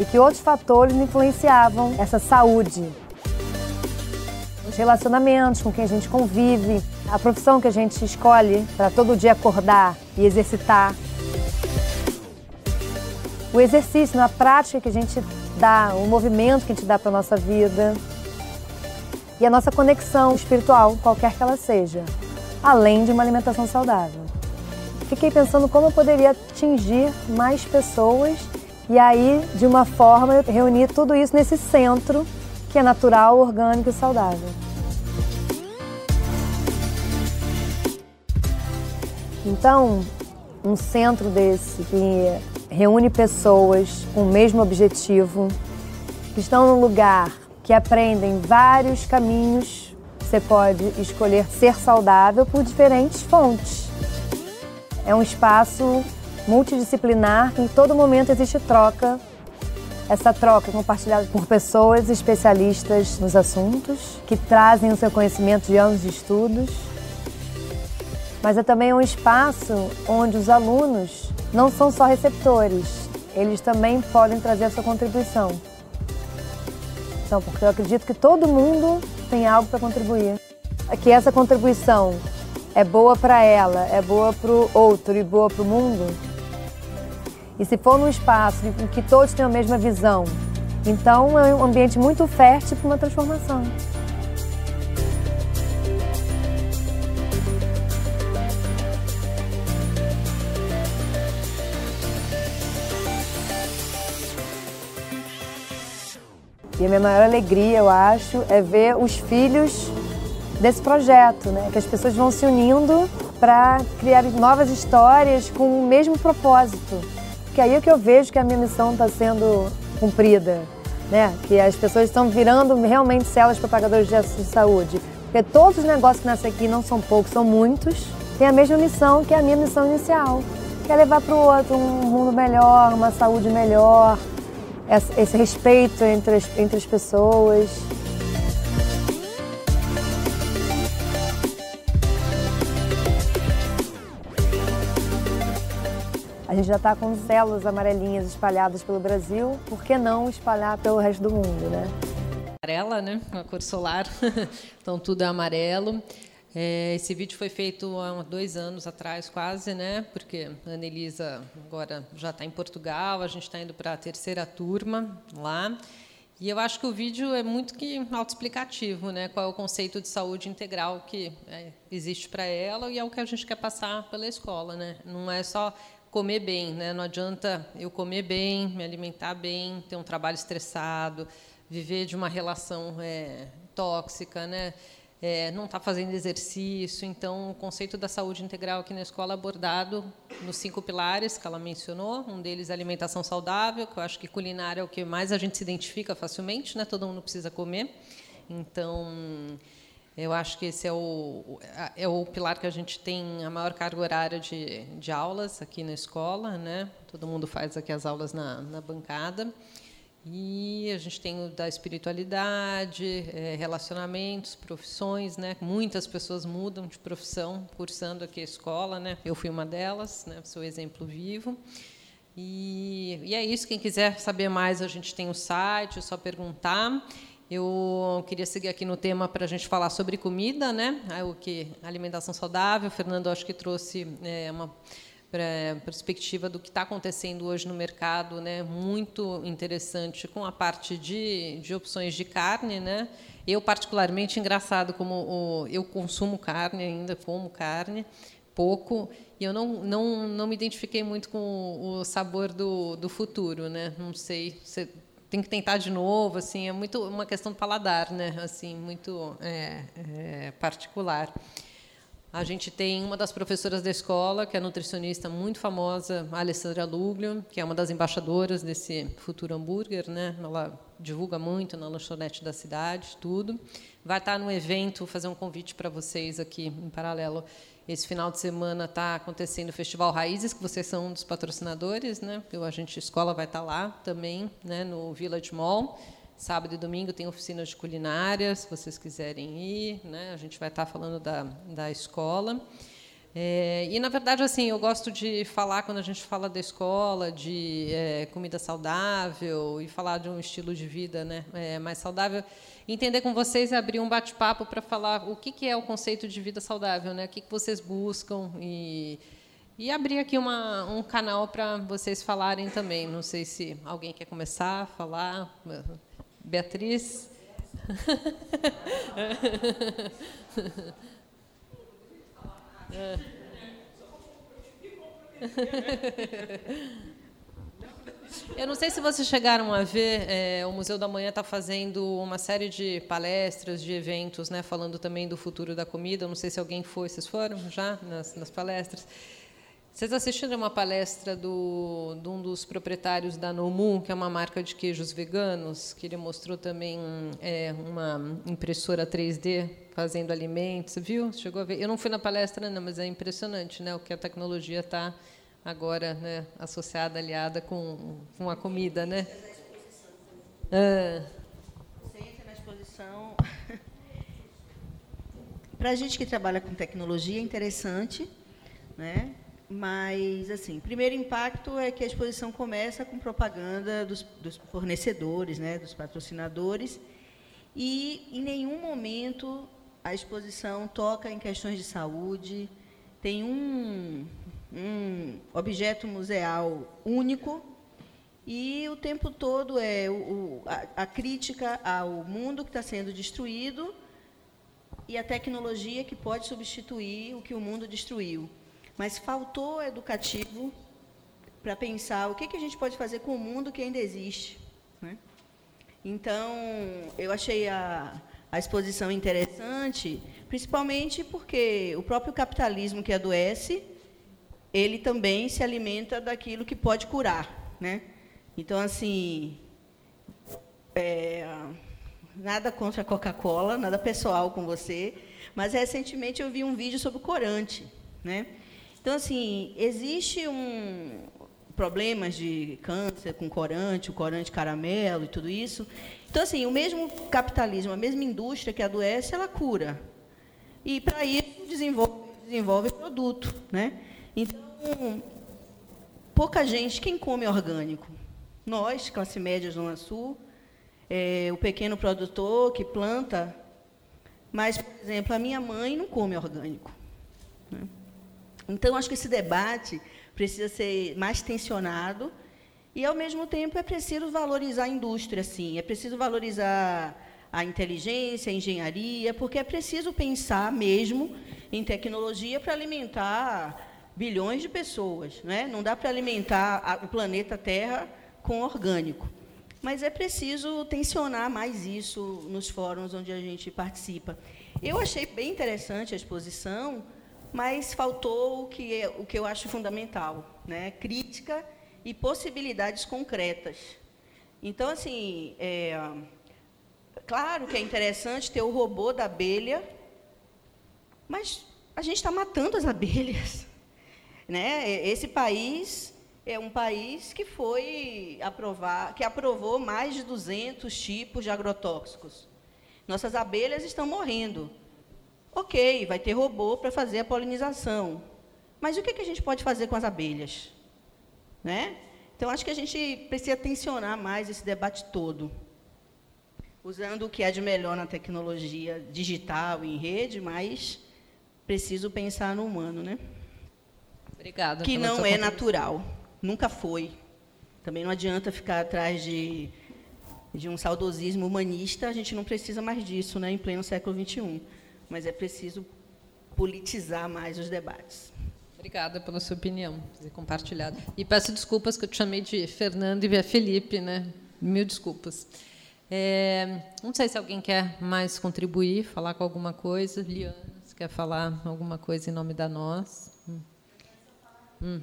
e que outros fatores influenciavam essa saúde. Os relacionamentos com quem a gente convive, a profissão que a gente escolhe para todo dia acordar e exercitar. O exercício, a prática que a gente dá, o movimento que a gente dá para a nossa vida. E a nossa conexão espiritual, qualquer que ela seja, além de uma alimentação saudável. Fiquei pensando como eu poderia atingir mais pessoas e aí, de uma forma, eu reuni tudo isso nesse centro que é natural, orgânico e saudável. Então, um centro desse que reúne pessoas com o mesmo objetivo, que estão num lugar que aprendem vários caminhos, você pode escolher ser saudável por diferentes fontes. É um espaço multidisciplinar que em todo momento existe troca. Essa troca é compartilhada por pessoas especialistas nos assuntos, que trazem o seu conhecimento de anos de estudos mas é também um espaço onde os alunos não são só receptores, eles também podem trazer a sua contribuição. Então, porque eu acredito que todo mundo tem algo para contribuir. Que essa contribuição é boa para ela, é boa para o outro e boa para o mundo. E se for num espaço em que todos têm a mesma visão, então é um ambiente muito fértil para uma transformação. E a minha maior alegria, eu acho, é ver os filhos desse projeto, né? Que as pessoas vão se unindo para criar novas histórias com o mesmo propósito. Que aí é que eu vejo que a minha missão está sendo cumprida, né? Que as pessoas estão virando realmente células propagadores de saúde. Porque todos os negócios que nascem aqui não são poucos, são muitos. Têm a mesma missão que a minha missão inicial, que é levar para o outro um mundo melhor, uma saúde melhor, esse respeito entre as, entre as pessoas. A gente já está com células amarelinhas espalhadas pelo Brasil, por que não espalhar pelo resto do mundo, né? Amarela, né? A cor solar, então tudo é amarelo. É, esse vídeo foi feito há dois anos atrás, quase, né? Porque a Anelisa agora já está em Portugal, a gente está indo para a terceira turma lá. E eu acho que o vídeo é muito que autoexplicativo, né? Qual é o conceito de saúde integral que é, existe para ela e é o que a gente quer passar pela escola, né? Não é só comer bem, né? Não adianta eu comer bem, me alimentar bem, ter um trabalho estressado, viver de uma relação é, tóxica, né? É, não está fazendo exercício. Então, o conceito da saúde integral aqui na escola é abordado nos cinco pilares que ela mencionou. Um deles é alimentação saudável, que eu acho que culinária é o que mais a gente se identifica facilmente, né? todo mundo precisa comer. Então, eu acho que esse é o, é o pilar que a gente tem a maior carga horária de, de aulas aqui na escola. Né? Todo mundo faz aqui as aulas na, na bancada. E a gente tem o da espiritualidade, é, relacionamentos, profissões, né? Muitas pessoas mudam de profissão cursando aqui a escola, né? Eu fui uma delas, né? Sou exemplo vivo. E, e é isso. Quem quiser saber mais, a gente tem o site, é só perguntar. Eu queria seguir aqui no tema para a gente falar sobre comida, né? O que alimentação saudável. O Fernando acho que trouxe é, uma para perspectiva do que está acontecendo hoje no mercado, né, muito interessante com a parte de, de opções de carne, né. Eu particularmente engraçado como o, eu consumo carne ainda, como carne, pouco e eu não, não, não me identifiquei muito com o sabor do, do futuro, né? Não sei, você tem que tentar de novo, assim, é muito uma questão do paladar, né? Assim, muito é, é, particular. A gente tem uma das professoras da escola, que é nutricionista muito famosa, a Alessandra Luglio, que é uma das embaixadoras desse futuro hambúrguer, né? Ela divulga muito na lanchonete da cidade, tudo. Vai estar no evento, fazer um convite para vocês aqui em paralelo. Esse final de semana está acontecendo o Festival Raízes, que vocês são um dos patrocinadores, né? A gente escola vai estar lá também, né? No Village Mall. Sábado e domingo tem oficinas de culinária, se vocês quiserem ir. Né? A gente vai estar falando da, da escola. É, e, na verdade, assim, eu gosto de falar, quando a gente fala da escola, de é, comida saudável e falar de um estilo de vida né, é, mais saudável, entender com vocês e abrir um bate-papo para falar o que, que é o conceito de vida saudável, né, o que, que vocês buscam e, e abrir aqui uma, um canal para vocês falarem também. Não sei se alguém quer começar a falar. Beatriz. Eu não sei se vocês chegaram a ver, é, o Museu da Manhã está fazendo uma série de palestras, de eventos, né, falando também do futuro da comida. Eu não sei se alguém foi, vocês foram já nas, nas palestras? Vocês assistiram uma palestra do, de um dos proprietários da Nomu, que é uma marca de queijos veganos, que ele mostrou também é, uma impressora 3D fazendo alimentos, viu? Chegou a ver? Eu não fui na palestra, não, mas é impressionante, né? O que a tecnologia está agora, né, associada, aliada com, com a comida, né? Ah. Para a gente que trabalha com tecnologia, é interessante, né? Mas, assim, o primeiro impacto é que a exposição começa com propaganda dos, dos fornecedores, né, dos patrocinadores, e em nenhum momento a exposição toca em questões de saúde, tem um, um objeto museal único e o tempo todo é o, a, a crítica ao mundo que está sendo destruído e a tecnologia que pode substituir o que o mundo destruiu mas faltou educativo para pensar o que, que a gente pode fazer com o mundo que ainda existe. Né? Então, eu achei a, a exposição interessante, principalmente porque o próprio capitalismo que adoece, ele também se alimenta daquilo que pode curar. Né? Então, assim, é, nada contra a Coca-Cola, nada pessoal com você, mas recentemente eu vi um vídeo sobre o corante. Né? Então, assim, existe um problemas de câncer com corante, o corante caramelo e tudo isso. Então, assim, o mesmo capitalismo, a mesma indústria que adoece, ela cura. E, para isso, desenvolve, desenvolve produto. Né? Então, pouca gente, quem come orgânico? Nós, classe média Zona Sul, é, o pequeno produtor que planta, mas, por exemplo, a minha mãe não come orgânico. Né? Então, acho que esse debate precisa ser mais tensionado e, ao mesmo tempo, é preciso valorizar a indústria, sim. É preciso valorizar a inteligência, a engenharia, porque é preciso pensar mesmo em tecnologia para alimentar bilhões de pessoas. Não, é? não dá para alimentar o planeta Terra com orgânico. Mas é preciso tensionar mais isso nos fóruns onde a gente participa. Eu achei bem interessante a exposição, mas faltou o que, é, o que eu acho fundamental, né? crítica e possibilidades concretas. Então, assim, é, claro que é interessante ter o robô da abelha, mas a gente está matando as abelhas. Né? Esse país é um país que foi aprovar, que aprovou mais de 200 tipos de agrotóxicos. Nossas abelhas estão morrendo. Ok, vai ter robô para fazer a polinização. Mas o que, que a gente pode fazer com as abelhas? Né? Então, acho que a gente precisa tensionar mais esse debate todo. Usando o que há de melhor na tecnologia digital e em rede, mas preciso pensar no humano, né? Obrigada. Que não é natural. Nunca foi. Também não adianta ficar atrás de, de um saudosismo humanista. A gente não precisa mais disso, né, em pleno século XXI mas é preciso politizar mais os debates. Obrigada pela sua opinião, ter compartilhado. E peço desculpas que eu te chamei de Fernando e via Felipe, né? Mil desculpas. É, não sei se alguém quer mais contribuir, falar com alguma coisa. Liana, você quer falar alguma coisa em nome da nós? Hum. Hum.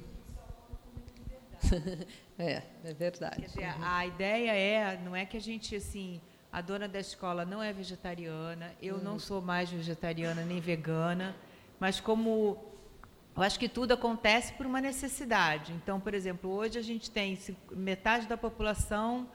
é, é verdade. Dizer, a ideia é, não é que a gente assim, a dona da escola não é vegetariana, eu hum. não sou mais vegetariana nem vegana, mas como eu acho que tudo acontece por uma necessidade. Então, por exemplo, hoje a gente tem metade da população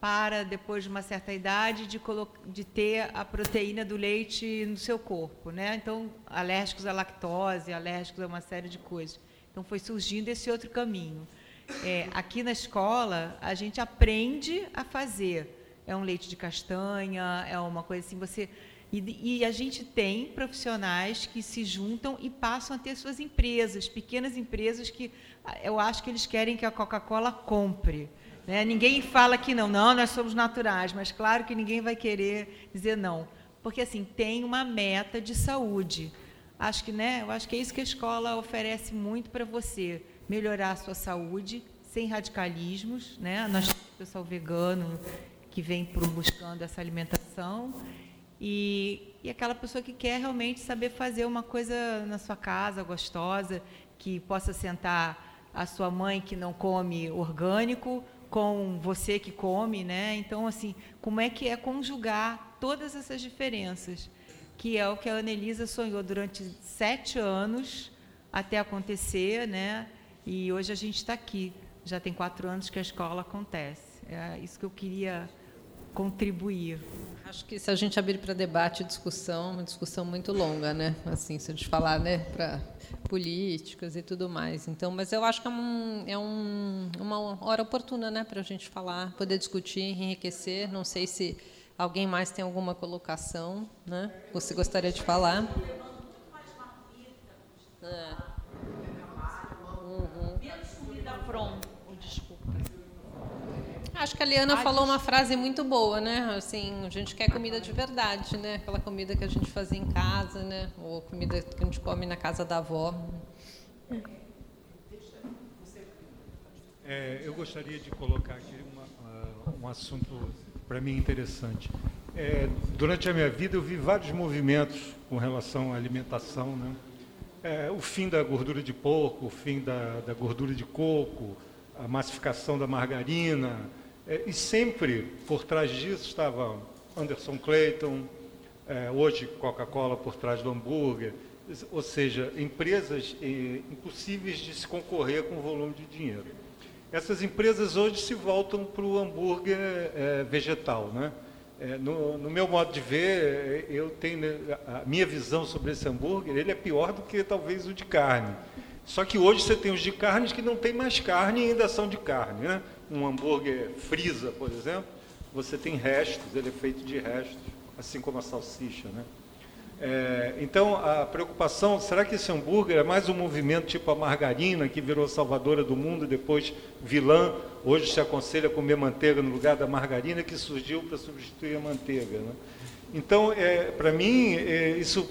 para, depois de uma certa idade, de, de ter a proteína do leite no seu corpo. Né? Então, alérgicos à lactose, alérgicos a uma série de coisas. Então, foi surgindo esse outro caminho. É, aqui na escola, a gente aprende a fazer. É um leite de castanha, é uma coisa assim, você e, e, a gente tem profissionais que se juntam e passam a ter suas empresas, pequenas empresas que ah, eu acho que eles querem que a Coca-Cola compre. Né? Ninguém fala que não, não, nós somos naturais, mas claro que ninguém vai querer dizer não, porque assim tem uma meta de saúde. Acho que, né? Eu acho que é isso que a escola oferece muito para você, melhorar a sua saúde sem radicalismos, né? Nós temos pessoal vegano que vem buscando essa alimentação e, e aquela pessoa que quer realmente saber fazer uma coisa na sua casa gostosa, que possa sentar a sua mãe que não come orgânico com você que come, né? Então, assim, como é que é conjugar todas essas diferenças? Que é o que a Anelisa sonhou durante sete anos até acontecer, né? E hoje a gente está aqui. Já tem quatro anos que a escola acontece. É isso que eu queria contribuir. Acho que se a gente abrir para debate e discussão, uma discussão muito longa, né? Assim, se a gente falar, né, para políticas e tudo mais. Então, mas eu acho que é, um, é um, uma hora oportuna, né, para a gente falar, poder discutir, enriquecer. Não sei se alguém mais tem alguma colocação, né? Você gostaria de falar? É. Uhum. Menos comida pronta. Acho que a Liana falou uma frase muito boa, né? Assim, a gente quer comida de verdade, né? Aquela comida que a gente fazia em casa, né? Ou comida que a gente come na casa da avó. É, eu gostaria de colocar aqui uma, uh, um assunto para mim interessante. É, durante a minha vida eu vi vários movimentos com relação à alimentação, né? É, o fim da gordura de porco, o fim da, da gordura de coco, a massificação da margarina, é, e sempre por trás disso estava Anderson Clayton, é, hoje Coca-Cola por trás do hambúrguer, ou seja, empresas é, impossíveis de se concorrer com o volume de dinheiro. Essas empresas hoje se voltam para o hambúrguer é, vegetal. Né? É, no, no, meu modo de ver, eu tenho a minha visão sobre esse hambúrguer, ele é pior do que talvez o de carne. Só que hoje você tem os de carnes que não tem mais carne e ainda são de carne. Né? um hambúrguer frisa, por exemplo, você tem restos, ele é feito de restos, assim como a salsicha, né? É, então, a preocupação, será que esse hambúrguer é mais um movimento tipo a margarina, que virou salvadora do mundo, depois vilã, hoje se aconselha comer manteiga no lugar da margarina, que surgiu para substituir a manteiga. Né? Então, é, para mim, é, isso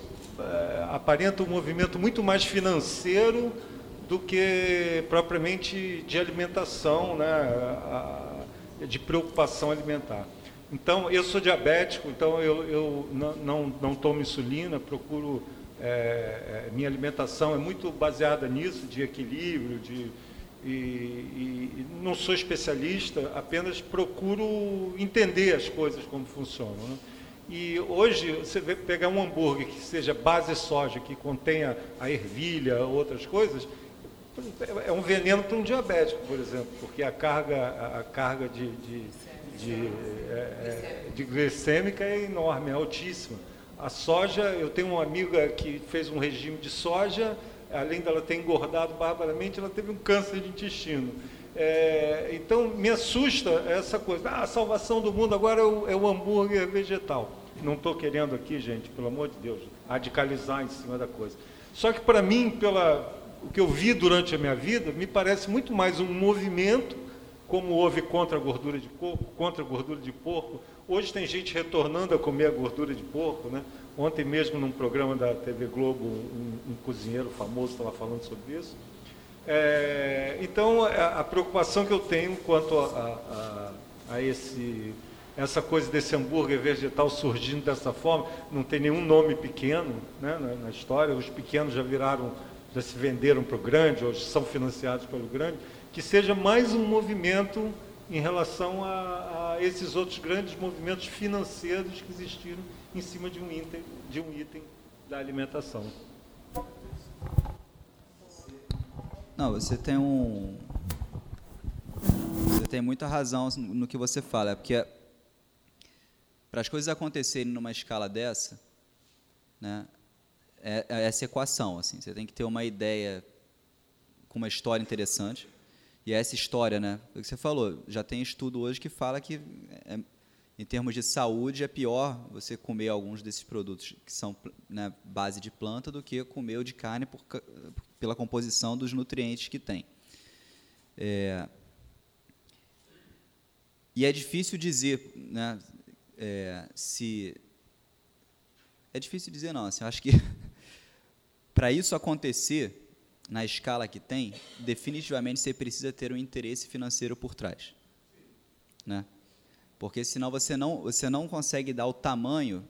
aparenta um movimento muito mais financeiro do que propriamente de alimentação, né, de preocupação alimentar. Então, eu sou diabético, então eu, eu não, não, não, tomo insulina, procuro. É, minha alimentação é muito baseada nisso, de equilíbrio, de, e, e, não sou especialista, apenas procuro entender as coisas como funcionam. Né? E hoje, você vê pegar um hambúrguer que seja base soja, que contenha a ervilha, outras coisas, é um veneno para um diabético, por exemplo, porque a carga, a carga de, de, de, é, é, de glicêmica é enorme, é altíssima. A soja, eu tenho uma amiga que fez um regime de soja, além dela ter engordado barbaramente, ela teve um câncer de intestino. É, então, me assusta essa coisa. Ah, a salvação do mundo agora é o, é o hambúrguer vegetal. Não estou querendo aqui, gente, pelo amor de Deus, radicalizar em cima da coisa. Só que, para mim, pela, o que eu vi durante a minha vida me parece muito mais um movimento, como houve contra a gordura de coco, contra a gordura de porco. Hoje tem gente retornando a comer a gordura de porco, né? Ontem mesmo, num programa da TV Globo, um, um cozinheiro famoso estava falando sobre isso. É, então, a, a, preocupação que eu tenho quanto a, a, a esse essa coisa desse hambúrguer vegetal surgindo dessa forma, não tem nenhum nome pequeno né, na, na, história, os pequenos já viraram, já se venderam para o grande, ou são financiados pelo grande, que seja mais um movimento em relação a, a esses outros grandes movimentos financeiros que existiram em cima de um item, de um item da alimentação. Não, você tem um. Você tem muita razão no que você fala, é porque para as coisas acontecerem numa escala dessa, né, é, é essa equação. Assim, você tem que ter uma ideia com uma história interessante. E essa história, né, o que você falou, já tem estudo hoje que fala que, é, em termos de saúde, é pior você comer alguns desses produtos que são né, base de planta do que comer o de carne por, pela composição dos nutrientes que tem. É, e é difícil dizer, né, é, se. É difícil dizer, não. Assim, eu acho que para isso acontecer na escala que tem, definitivamente você precisa ter um interesse financeiro por trás. Né? Porque senão você não, você não consegue dar o tamanho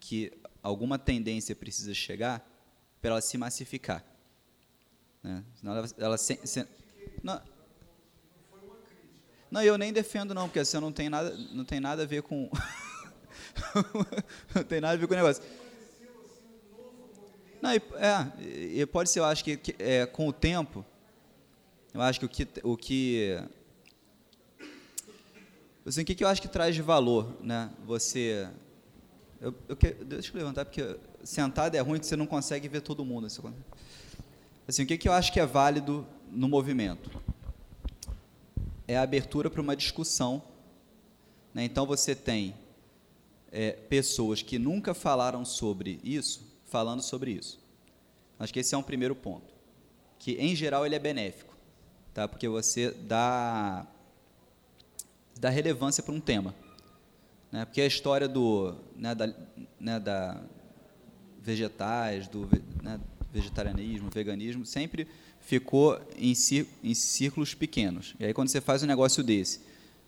que alguma tendência precisa chegar para ela se massificar. Né? Senão ela, ela se, se, não, não, eu nem defendo não, porque assim, não tem nada, não tem nada a ver com não tem nada a ver com o negócio. Não, é, e pode ser, eu acho que, que é, com o tempo, eu acho que o que, o que assim, o que, que eu acho que traz de valor, né? Você, eu, eu deixa eu levantar porque sentado é ruim que você não consegue ver todo mundo. Assim, o que, que eu acho que é válido no movimento? É a abertura para uma discussão. Né? Então você tem é, pessoas que nunca falaram sobre isso, falando sobre isso. Acho que esse é um primeiro ponto, que em geral ele é benéfico, tá? Porque você dá dá relevância para um tema, né? Porque a história do né, da, né, da vegetais, do né, vegetarianismo, veganismo, sempre ficou em, em círculos pequenos. E aí quando você faz um negócio desse,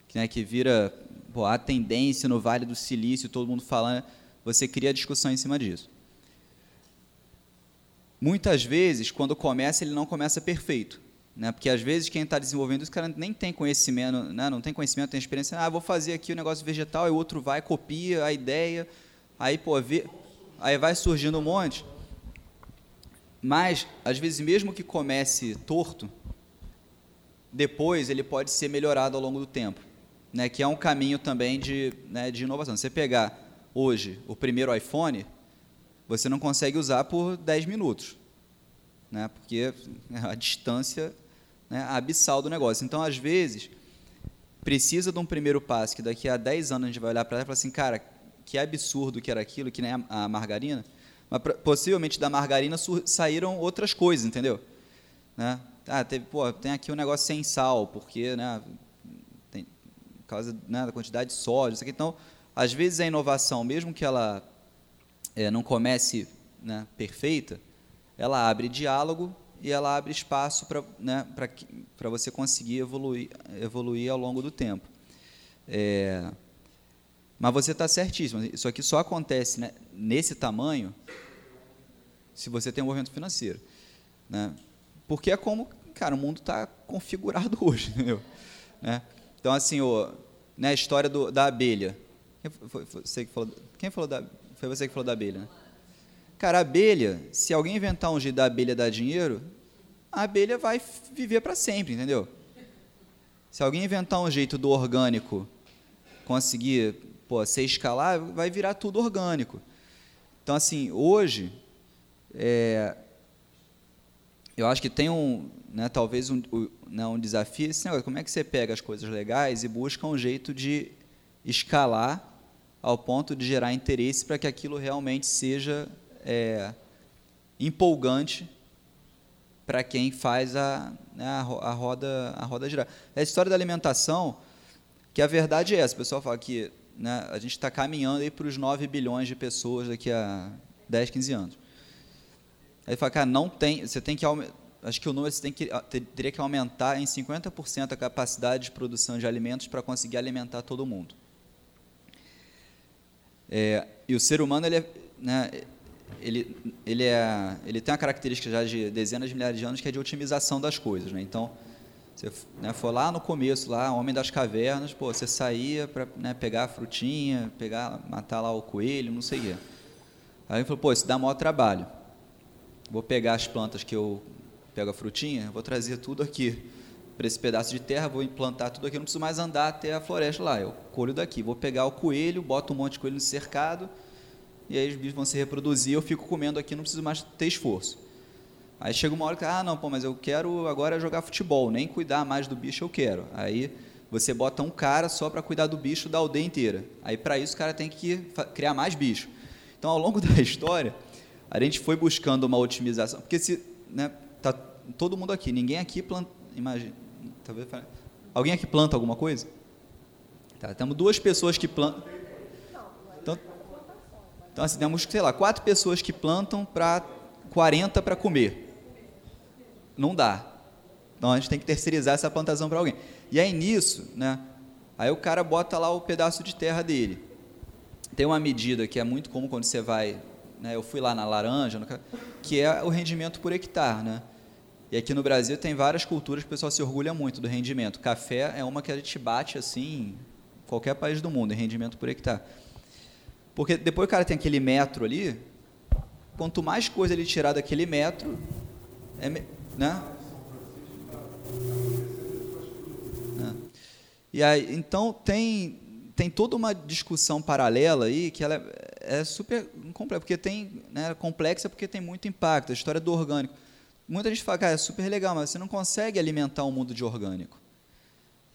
que, né, que vira pô, a tendência no Vale do Silício, todo mundo falando, você cria discussão em cima disso. Muitas vezes, quando começa, ele não começa perfeito. Né? Porque às vezes quem está desenvolvendo isso, cara nem tem conhecimento, né? não tem conhecimento, tem experiência. Ah, vou fazer aqui o negócio vegetal, e o outro vai, copia a ideia, aí, pô, vê, aí vai surgindo um monte. Mas, às vezes, mesmo que comece torto, depois ele pode ser melhorado ao longo do tempo né, que é um caminho também de, né, de inovação. Você pegar hoje o primeiro iPhone, você não consegue usar por 10 minutos, né, porque a distância né, abissal do negócio. Então, às vezes, precisa de um primeiro passo que daqui a 10 anos a gente vai olhar para ela e falar assim, cara, que absurdo que era aquilo, que nem a margarina, mas possivelmente da margarina saíram outras coisas, entendeu? Né? Ah, teve, pô, tem aqui um negócio sem sal, porque né, por causa né, da quantidade de sódio, isso aqui. Então, às vezes a inovação, mesmo que ela é, não comece né, perfeita, ela abre diálogo e ela abre espaço para né, você conseguir evoluir, evoluir ao longo do tempo. É, mas você está certíssimo. Isso aqui só acontece né, nesse tamanho se você tem um movimento financeiro. Né? Porque é como, cara, o mundo está configurado hoje, entendeu? Né? Então, assim, o, né, a história do, da abelha. Quem foi, foi, você que falou, quem falou da, foi você que falou da abelha, né? Cara, a abelha, se alguém inventar um jeito da abelha dar dinheiro, a abelha vai viver para sempre, entendeu? Se alguém inventar um jeito do orgânico conseguir pô, ser escalar, vai virar tudo orgânico. Então, assim, hoje, é, eu acho que tem um, né, talvez um, um, né, um desafio esse negócio, como é que você pega as coisas legais e busca um jeito de escalar ao ponto de gerar interesse para que aquilo realmente seja é, empolgante para quem faz a, né, a, roda, a roda girar. A história da alimentação, que a verdade é essa, o pessoal fala que né, a gente está caminhando para os 9 bilhões de pessoas daqui a 10, 15 anos. Aí fala, cara, não tem, você tem que acho que o número você tem que, teria que aumentar em 50% a capacidade de produção de alimentos para conseguir alimentar todo mundo. É, e o ser humano ele é, né, ele, ele, é, ele tem uma característica já de dezenas de milhares de anos que é de otimização das coisas. Né? Então, você né, foi lá no começo, lá, Homem das Cavernas, pô, você saía para né, pegar a frutinha, pegar, matar lá o coelho, não sei o quê. Aí ele falou, pô, isso dá maior trabalho. Vou pegar as plantas que eu pego a frutinha, vou trazer tudo aqui para esse pedaço de terra, vou implantar tudo aqui, não preciso mais andar até a floresta lá, eu colho daqui. Vou pegar o coelho, boto um monte de coelho no cercado, e aí os bichos vão se reproduzir, eu fico comendo aqui, não preciso mais ter esforço. Aí chega uma hora que, ah, não, pô, mas eu quero agora jogar futebol, nem cuidar mais do bicho eu quero. Aí você bota um cara só para cuidar do bicho da aldeia inteira. Aí para isso o cara tem que criar mais bicho. Então ao longo da história, a gente foi buscando uma otimização, porque se, né, tá todo mundo aqui, ninguém aqui planta, imagina, alguém aqui planta alguma coisa? Tá, temos duas pessoas que plantam. Então, então assim, temos, sei lá, quatro pessoas que plantam para 40 para comer não dá. Então a gente tem que terceirizar essa plantação para alguém. E aí nisso, né? Aí o cara bota lá o pedaço de terra dele. Tem uma medida que é muito comum quando você vai, né? Eu fui lá na laranja, no, que é o rendimento por hectare, né? E aqui no Brasil tem várias culturas que o pessoal se orgulha muito do rendimento. Café é uma que a gente bate assim, qualquer país do mundo, em rendimento por hectare. Porque depois o cara tem aquele metro ali, quanto mais coisa ele tirar daquele metro, é, né? né? E aí, então tem tem toda uma discussão paralela aí que ela é, é super complexa, porque tem, né, complexa porque tem muito impacto, a história do orgânico. Muita gente fala, cara, é super legal, mas você não consegue alimentar um mundo de orgânico.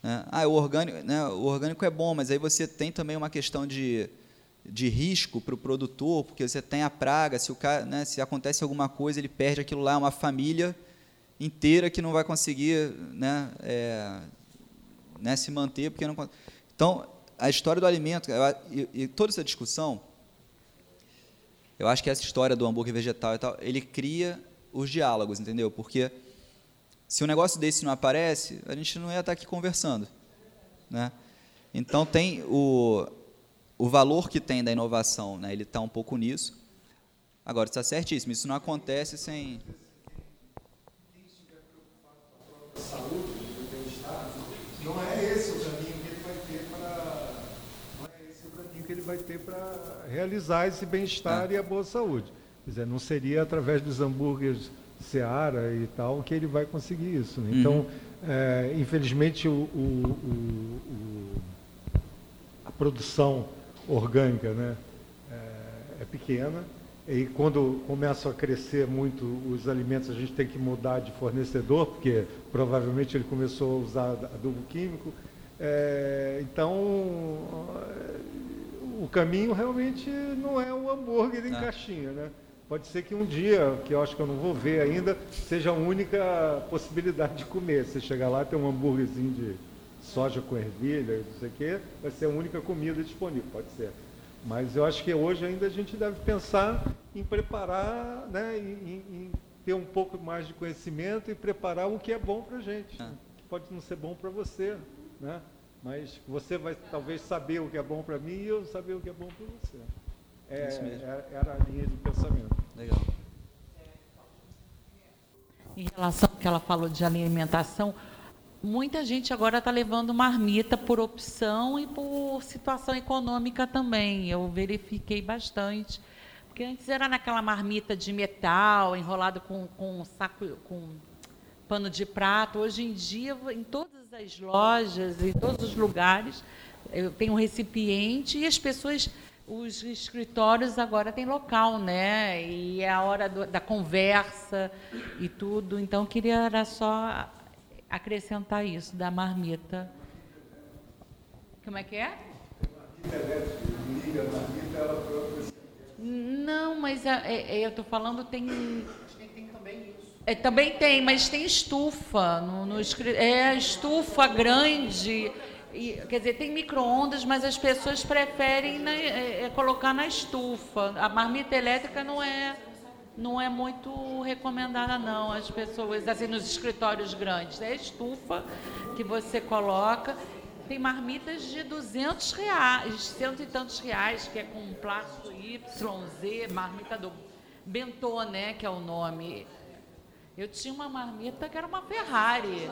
Né? Ah, o orgânico, né, o orgânico é bom, mas aí você tem também uma questão de, de risco para o produtor, porque você tem a praga, se, o cara, né, se acontece alguma coisa, ele perde aquilo lá, uma família inteira que não vai conseguir né, é, né, se manter porque não então a história do alimento e, e, toda essa discussão eu acho que essa história do hambúrguer vegetal e tal ele cria os diálogos entendeu? Porque se um negócio desse não aparece a gente não ia estar aqui conversando né? Então tem o o valor que tem da inovação né? Ele está um pouco nisso. Agora está certíssimo isso não acontece sem saúde, do bem-estar, não é esse o caminho que ele vai ter para não é esse o caminho que ele vai ter para realizar esse bem-estar é. e a boa saúde. Quer dizer, não seria através dos hambúrgueres Seara e tal que ele vai conseguir isso. Né? Então, uhum. é, infelizmente, o, o, o, a produção orgânica né, é, é pequena e quando começam a crescer muito os alimentos, a gente tem que mudar de fornecedor, porque provavelmente ele começou a usar adubo químico. É, então, o caminho realmente não é o hambúrguer em é. caixinha, né? Pode ser que um dia, que eu acho que eu não vou ver ainda, seja a única possibilidade de comer. Você chegar lá e ter um hambúrguerzinho de soja com ervilha, não sei o quê, vai ser a única comida disponível, pode ser. Mas eu acho que hoje ainda a gente deve pensar em preparar, né, em, em ter um pouco mais de conhecimento e preparar o que é bom para a gente. Ah. Que pode não ser bom para você, né? mas você vai talvez saber o que é bom para mim e eu saber o que é bom para você. É, é, era a linha de pensamento. Legal. Em relação ao que ela falou de alimentação, muita gente agora está levando marmita por opção e por situação econômica também. Eu verifiquei bastante. Porque antes era naquela marmita de metal, enrolado com, com saco, com pano de prato. Hoje em dia, em todas as lojas, em todos os lugares, tenho um recipiente e as pessoas, os escritórios agora têm local, né? E é a hora do, da conversa e tudo. Então, queria era só acrescentar isso da marmita. Como é que é? Não, mas é, é, eu estou falando tem. Tem também isso. É, também tem, mas tem estufa. No, no, é estufa grande E, quer dizer, tem micro-ondas, mas as pessoas preferem né, é, é, colocar na estufa. A marmita elétrica não é, não é muito recomendada, não. As pessoas, assim, nos escritórios grandes. É estufa que você coloca. Tem marmitas de 200 reais, cento e tantos reais, que é com plástico YZ, marmita do Bentô, né, que é o nome. Eu tinha uma marmita que era uma Ferrari.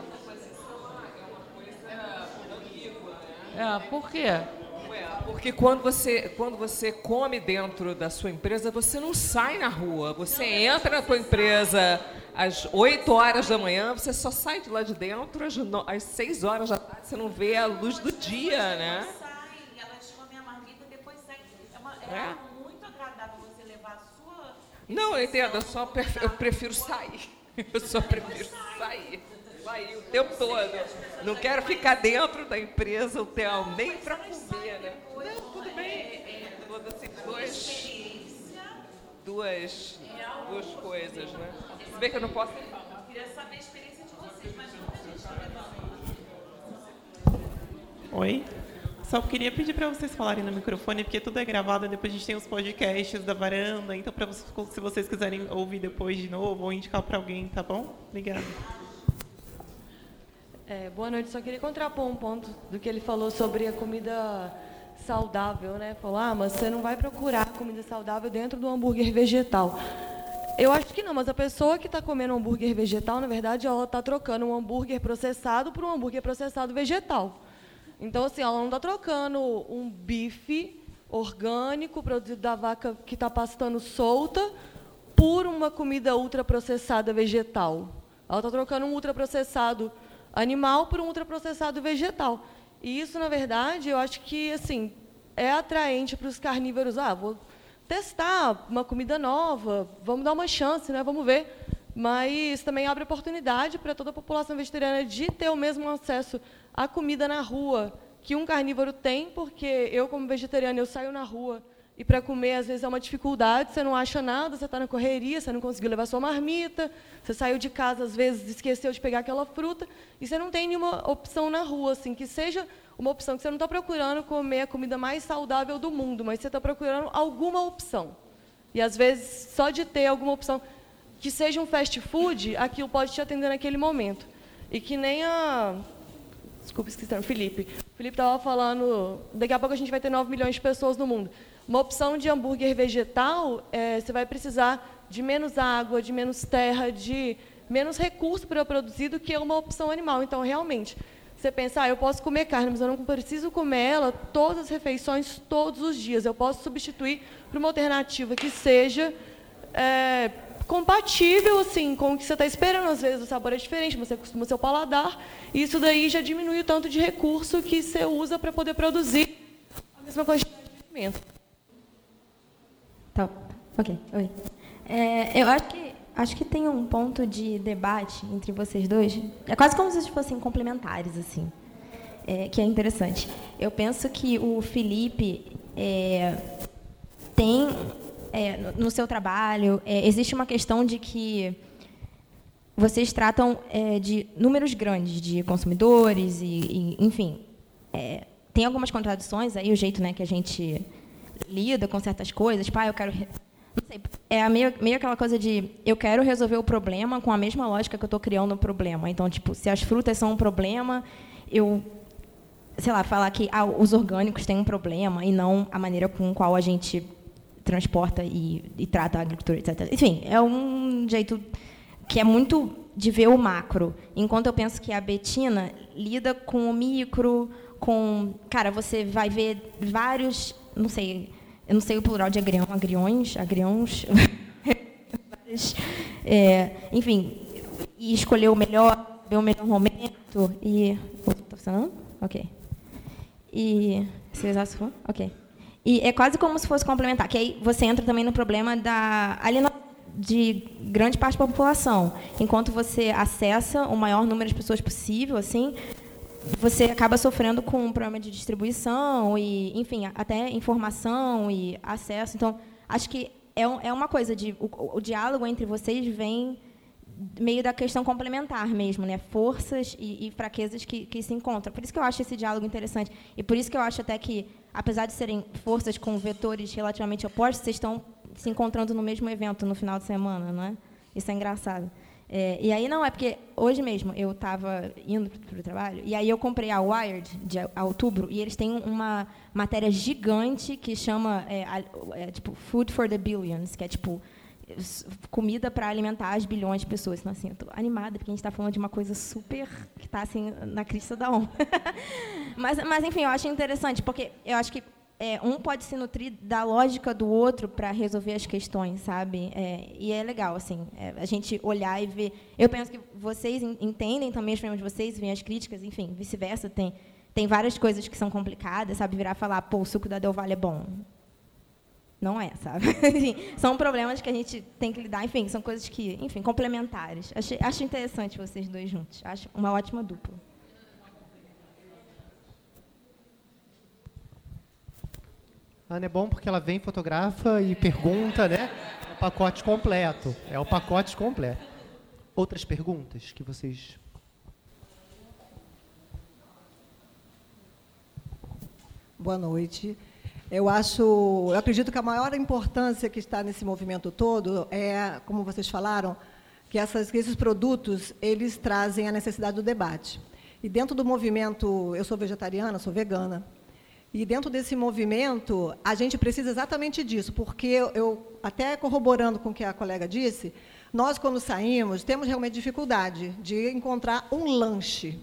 É, por quê? Porque quando você, quando você come dentro da sua empresa, você não sai na rua. Você entra na tua empresa às 8 horas da manhã, você só sai de lá de dentro às, no, às 6 horas da tarde, você não vê a luz do dia, né? Elas comem a marmita depois saem. É, uma, é, é muito agradável você levar a sua. Não, eu entendo, eu só eu prefiro sair. Eu só prefiro sair sair o tempo todo. Não quero ficar dentro da empresa o tempo, nem para comer, né? Não, tudo bem. Todas assim, duas, duas, duas coisas, né? Se bem que eu não posso. Eu queria saber a experiência de vocês, mas Oi? Só queria pedir para vocês falarem no microfone, porque tudo é gravado, depois a gente tem os podcasts da varanda, então pra, se vocês quiserem ouvir depois de novo ou indicar para alguém, tá bom? Obrigada. É, boa noite. Só queria contrapor um ponto do que ele falou sobre a comida saudável, né? Falou, ah, mas você não vai procurar comida saudável dentro do hambúrguer vegetal. Eu acho que não, mas a pessoa que está comendo hambúrguer vegetal, na verdade, ela está trocando um hambúrguer processado por um hambúrguer processado vegetal. Então, assim, ela não está trocando um bife orgânico produzido da vaca que está pastando solta por uma comida ultraprocessada vegetal. Ela está trocando um ultraprocessado vegetal animal por um ultraprocessado vegetal. E isso, na verdade, eu acho que assim é atraente para os carnívoros. Ah, vou testar uma comida nova, vamos dar uma chance, né? Vamos ver. Mas também abre oportunidade para toda a população vegetariana de ter o mesmo acesso à comida na rua que um carnívoro tem, porque eu, como vegetariana, eu saio na rua e para comer, às vezes, é uma dificuldade, você não acha nada, você está na correria, você não conseguiu levar sua marmita, você saiu de casa, às vezes, esqueceu de pegar aquela fruta, e você não tem nenhuma opção na rua, assim, que seja uma opção, que você não está procurando comer a comida mais saudável do mundo, mas você está procurando alguma opção. E, às vezes, só de ter alguma opção que seja um fast food, aquilo pode te atender naquele momento. E que nem a... Desculpa, esqueci, Felipe. O Felipe estava falando, daqui a pouco a gente vai ter 9 milhões de pessoas no mundo. Uma opção de hambúrguer vegetal, é, você vai precisar de menos água, de menos terra, de menos recurso para produzir do que uma opção animal. Então, realmente, você pensa, ah, eu posso comer carne, mas eu não preciso comer ela todas as refeições, todos os dias. Eu posso substituir por uma alternativa que seja é, compatível assim, com o que você está esperando. Às vezes o sabor é diferente, você acostuma o seu paladar, e isso daí já diminui o tanto de recurso que você usa para poder produzir a mesma quantidade de alimento. Tá, ok. Oi. É, eu acho que, acho que tem um ponto de debate entre vocês dois. É quase como se fossem complementares, assim, é, que é interessante. Eu penso que o Felipe é, tem, é, no, seu trabalho, é, existe uma questão de que vocês tratam é, de números grandes de consumidores e, e enfim, tem algumas contradições aí, o jeito né, que a gente lida com certas coisas, tipo, ah, eu quero. Não sei, é meio, meio aquela coisa de eu quero resolver o problema com a mesma lógica que eu estou criando o problema. Então, tipo, se as frutas são um problema, eu, sei lá, falar que ah, os orgânicos têm um problema e não a maneira com qual a gente transporta e, e trata a agricultura, etc. Enfim, é um jeito que é muito de ver o macro, enquanto eu penso que a Betina lida com o micro, com, cara, você vai ver vários não sei, eu não sei o plural de agrião, agriões, agriões, é, enfim, e escolher o melhor, o melhor momento e está funcionando? Ok. E vocês acham? Ok. E é quase como se fosse complementar, que aí você entra também no problema da de grande parte da população. Enquanto você acessa o maior número de pessoas possível, assim, você acaba sofrendo com um problema de distribuição e, enfim, até informação e acesso. Então, acho que é, é uma coisa de o, o diálogo entre vocês vem meio da questão complementar mesmo, né? Forças e, e, fraquezas que, que se encontram. Por isso que eu acho esse diálogo interessante. E por isso que eu acho até que, apesar de serem forças com vetores relativamente opostos, vocês estão se encontrando no mesmo evento no final de semana, não é? Isso é engraçado. É, e aí não, é porque hoje mesmo eu estava indo para o trabalho, e aí eu comprei a Wired de outubro, e eles têm uma matéria gigante que chama é, é, tipo Food for the Billions, que é tipo comida para alimentar as bilhões de pessoas. Então, assim, estou animada, porque a gente está falando de uma coisa super que está assim, na crista da onda. mas, mas, enfim, eu acho interessante, porque eu acho que é, um pode se nutrir da lógica do outro para resolver as questões, sabe? É, e é legal, assim, é, a gente olhar e ver. Eu penso que vocês entendem também os problemas de vocês, veem as críticas, enfim, vice-versa. Tem, tem várias coisas que são complicadas, sabe? Virar e falar, pô, o suco da Del Valle é bom. Não é, sabe? são problemas que a gente tem que lidar, enfim, são coisas que, enfim, complementares. Acho, acho interessante vocês dois juntos. Acho uma ótima dupla. Ana é bom porque ela vem, fotografa e pergunta, né? É o pacote completo. É o pacote completo. Outras perguntas que vocês. Boa noite. Eu acho, eu acredito que a maior importância que está nesse movimento todo é, como vocês falaram, que, essas, que esses produtos eles trazem a necessidade do debate. E dentro do movimento, eu sou vegetariana, sou vegana, e dentro desse movimento, a gente precisa exatamente disso, porque eu, até corroborando com o que a colega disse, nós, quando saímos, temos realmente dificuldade de encontrar um lanche.